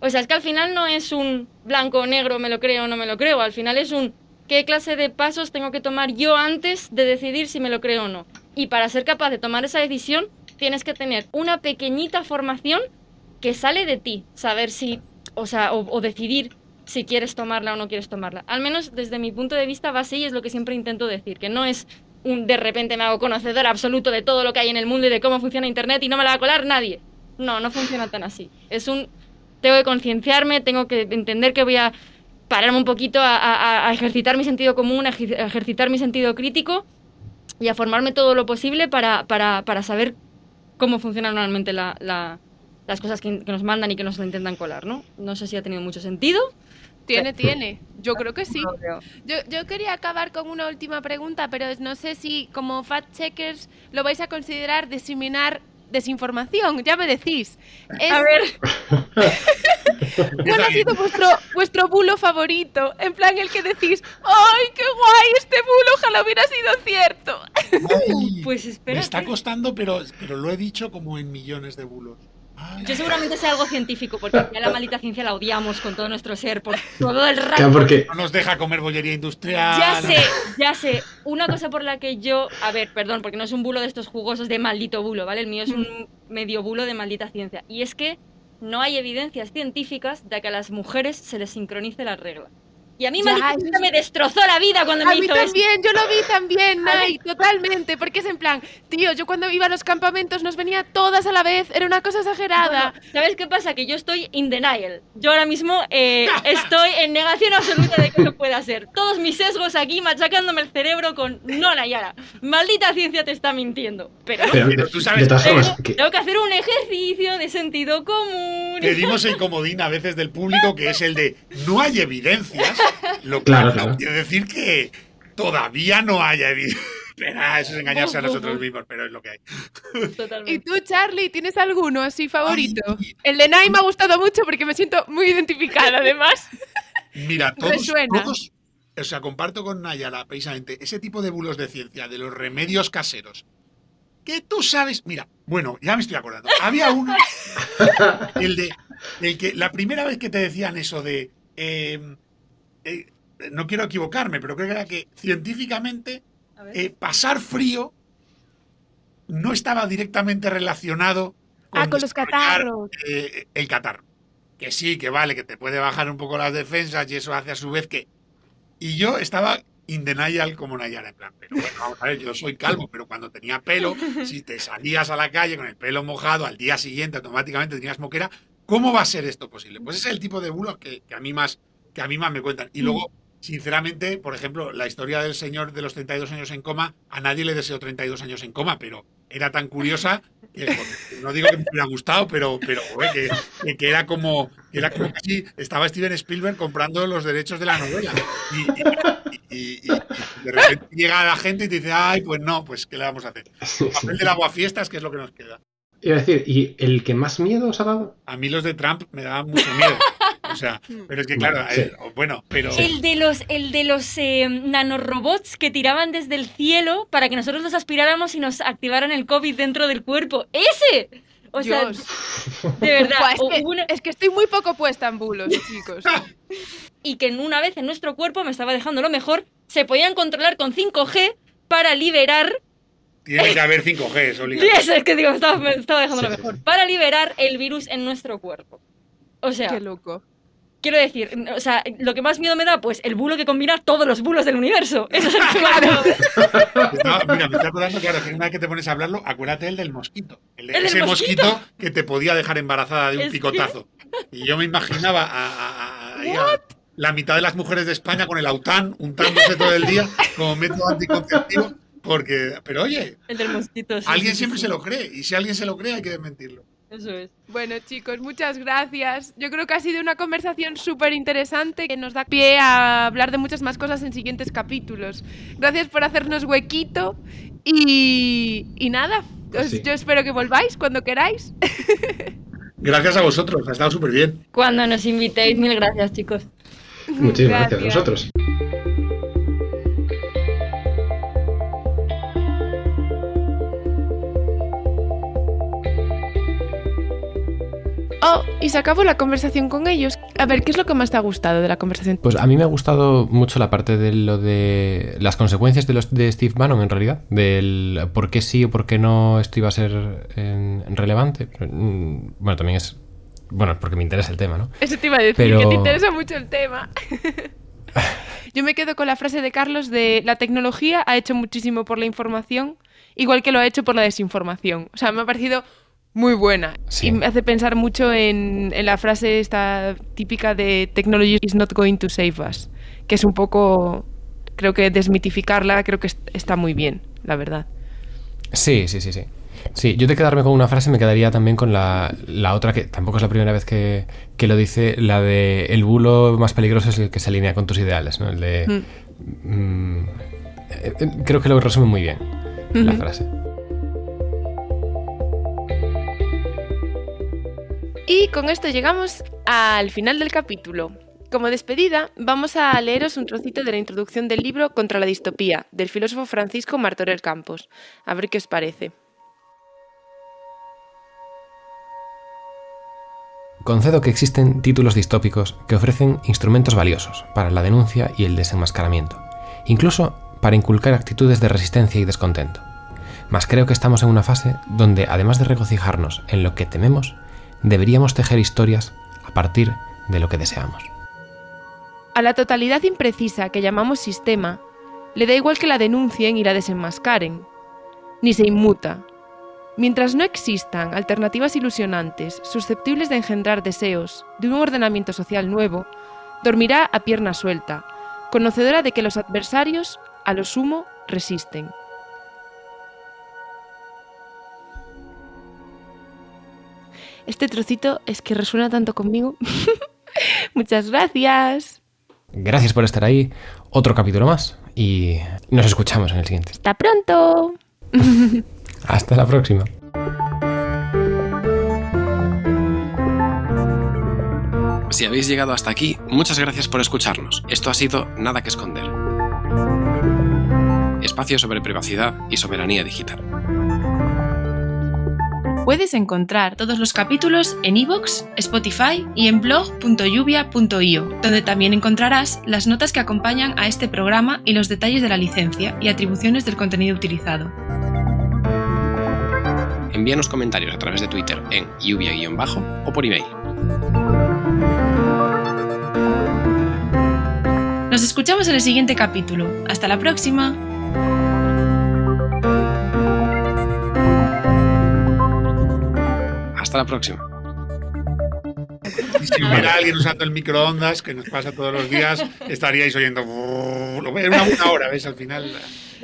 O sea, es que al final no es un blanco o negro, me lo creo o no me lo creo. Al final es un qué clase de pasos tengo que tomar yo antes de decidir si me lo creo o no. Y para ser capaz de tomar esa decisión, tienes que tener una pequeñita formación que sale de ti. Saber si, o sea, o, decidir si quieres tomarla o no quieres tomarla. Al menos desde mi punto de vista va y es lo que siempre intento decir, que no es un de repente me hago conocedor absoluto de todo lo que hay en el mundo y de cómo funciona Internet y no me la va a colar nadie. No, no funciona tan así. Es un... Tengo que concienciarme, tengo que entender que voy a pararme un poquito a, ejercitar mi sentido común, a ejer- a ejercitar mi sentido crítico y a formarme todo lo posible para, para, para saber cómo funcionan normalmente la- las cosas que, que nos mandan y que nos lo intentan colar, ¿no? No sé si ha tenido mucho sentido. Tiene, tiene. Yo creo que sí. Yo, yo quería acabar con una última pregunta, pero no sé si como fact-checkers lo vais a considerar diseminar desinformación. Ya me decís. Es- A ver, ¿Cuál ha sido vuestro, vuestro bulo favorito? En plan, el que decís, ¡ay, qué guay! Este bulo ojalá hubiera sido cierto. Ay, pues me espera. está costando, pero, pero lo he dicho como en millones de bulos. Yo seguramente sé algo científico, porque ya la maldita ciencia la odiamos con todo nuestro ser, por todo el rato. Claro, porque No nos deja comer bollería industrial. Ya sé, ya sé. Una cosa por la que yo. A ver, perdón, porque no es un bulo de estos jugosos de maldito bulo, ¿vale? El mío es un medio bulo de maldita ciencia. Y es que no hay evidencias científicas de que a las mujeres se les sincronice la regla. Y a mí maldita me destrozó la vida cuando A me mí hizo esto. también, yo lo vi también, Nay, totalmente. Porque es en plan, tío, yo cuando iba a los campamentos nos venía todas a la vez, era una cosa exagerada. Bueno, ¿Sabes qué pasa? Que yo estoy in denial. Yo ahora mismo eh, estoy en negación absoluta de que eso pueda ser. Todos mis sesgos aquí machacándome el cerebro con no, Nayara. Maldita ciencia te está mintiendo. Pero pero, Pero tú sabes- de Tengo, que- tengo que hacer un ejercicio de sentido común. Pedimos el comodín a veces del público que es el de no hay evidencias, lo que Claro, no claro. quiere decir que todavía no haya evidencias. eso es engañarse a nosotros mismos, pero es lo que hay. ¿Y tú, Charlie, tienes alguno así favorito? Ay. El de Nay me ha gustado mucho porque me siento muy identificada, además. Mira, todos, todos, o sea, comparto con Nayara precisamente ese tipo de bulos de ciencia, de los remedios caseros. Que tú sabes, mira, bueno, ya me estoy acordando. Había uno, el de, el que la primera vez que te decían eso de, eh, eh, no quiero equivocarme, pero creo que era que científicamente eh, pasar frío no estaba directamente relacionado Ah, con los catarros. eh, el catarro. Que sí, que vale, que te puede bajar un poco las defensas y eso hace a su vez que... Y yo estaba in denial como Nayara, en plan, pero bueno, vamos a ver, yo soy calvo, pero cuando tenía pelo, si te salías a la calle con el pelo mojado, al día siguiente automáticamente tenías moquera, ¿cómo va a ser esto posible? Pues ese es el tipo de bulos que, que a mí más que a mí más me cuentan. Y luego, sinceramente, por ejemplo, la historia del señor de los 32 años en coma, a nadie le deseo 32 años en coma, pero era tan curiosa que no digo que me hubiera gustado, pero, pero joder, que, que- era como que era como casi estaba Steven Spielberg comprando los derechos de la novela. Y, y- y- y de repente llega la gente y te dice, ay, pues no, pues ¿qué le vamos a hacer? sí. Papel del aguafiestas, que es lo que nos queda. Decir, ¿y el que más miedo os ha dado? A mí los de Trump me daban mucho miedo. O sea, pero es que claro, Sí. eh, bueno, pero El de los, el de los eh, nanorobots que tiraban desde el cielo para que nosotros los aspiráramos y nos activaran el COVID dentro del cuerpo. ¡Ese! O sea, Dios. de verdad. Es, que, una- es que estoy muy poco puesta en bulos, chicos. y que en una vez en nuestro cuerpo me estaba dejando lo mejor, se podían controlar con 5G para liberar. tiene que haber 5G, es obligatorio. Eso es que digo, me estaba, estaba dejando Sí, lo sí, mejor. sí. Para liberar el virus en nuestro cuerpo. O sea, Qué loco. Quiero decir, o sea, lo que más miedo me da, pues el bulo que combina todos los bulos del universo. Eso es el que más miedo me da. No, mira, me estoy acordando, claro, que una vez que te pones a hablarlo, acuérdate el del mosquito. El, ¿El del ese mosquito? mosquito? que te podía dejar embarazada de un Es que- picotazo. Y yo me imaginaba a, a- a- ahí a la mitad de las mujeres de España con el aután untándose todo el día como método anticonceptivo. Porque, pero oye, El del mosquito. sí, alguien sí, siempre sí. se lo cree. Y si alguien se lo cree, hay que desmentirlo. Eso es. Bueno, chicos, muchas gracias. Yo creo que ha sido una conversación súper interesante que nos da pie a hablar de muchas más cosas en siguientes capítulos. Gracias por hacernos huequito y, y nada, Pues os- sí. yo espero que volváis cuando queráis. Gracias a vosotros, ha estado súper bien. Cuando nos invitéis, mil gracias, chicos. Muchísimas gracias a vosotros. Oh, y se acabó la conversación con ellos. A ver, ¿qué es lo que más te ha gustado de la conversación? Pues a mí me ha gustado mucho la parte de lo de las consecuencias de los de Steve Bannon en realidad, del por qué sí o por qué no esto iba a ser relevante. Mm, Bueno, también es bueno, porque me interesa el tema, ¿no? Eso te iba a decir, Pero- que te interesa mucho el tema. Yo me quedo con la frase de Carlos de la tecnología ha hecho muchísimo por la información, igual que lo ha hecho por la desinformación. O sea, me ha parecido muy buena Sí. y me hace pensar mucho en, en la frase esta típica de technology is not going to save us, que es un poco, creo que desmitificarla, creo que est- está muy bien, la verdad. Sí, sí, sí, sí. Sí, yo de quedarme con una frase me quedaría también con la, la otra que tampoco es la primera vez que, que lo dice, la de el bulo más peligroso es el que se alinea con tus ideales, ¿no? El de... mm, eh, eh, creo que lo resume muy bien la frase. Y con esto llegamos al final del capítulo. Como despedida, vamos a leeros un trocito de la introducción del libro Contra la distopía, del filósofo Francisco Martorell Campos. A ver qué os parece. Concedo que existen títulos distópicos que ofrecen instrumentos valiosos para la denuncia y el desenmascaramiento, incluso para inculcar actitudes de resistencia y descontento. Mas creo que estamos en una fase donde, además de regocijarnos en lo que tememos, deberíamos tejer historias a partir de lo que deseamos. A la totalidad imprecisa que llamamos sistema, le da igual que la denuncien y la desenmascaren. Ni se inmuta. Mientras no existan alternativas ilusionantes susceptibles de engendrar deseos de un ordenamiento social nuevo, dormirá a pierna suelta, conocedora de que los adversarios, a lo sumo, resisten. Este trocito es que resuena tanto conmigo. Muchas gracias. Gracias por estar ahí. Otro capítulo más y nos escuchamos en el siguiente. Hasta pronto. Hasta la próxima. Si habéis llegado hasta aquí, muchas gracias por escucharnos. Esto ha sido Nada que Esconder. Espacio sobre privacidad y soberanía digital. Puedes encontrar todos los capítulos en iVoox, Spotify y en blog.lluvia.io, donde también encontrarás las notas que acompañan a este programa y los detalles de la licencia y atribuciones del contenido utilizado. Envíanos comentarios a través de Twitter en lluvia-bajo o por email. Nos escuchamos en el siguiente capítulo. Hasta la próxima. Hasta la próxima. Si hubiera alguien usando el microondas, que nos pasa todos los días, estaríais oyendo. Era una, una hora, ¿ves? Al final.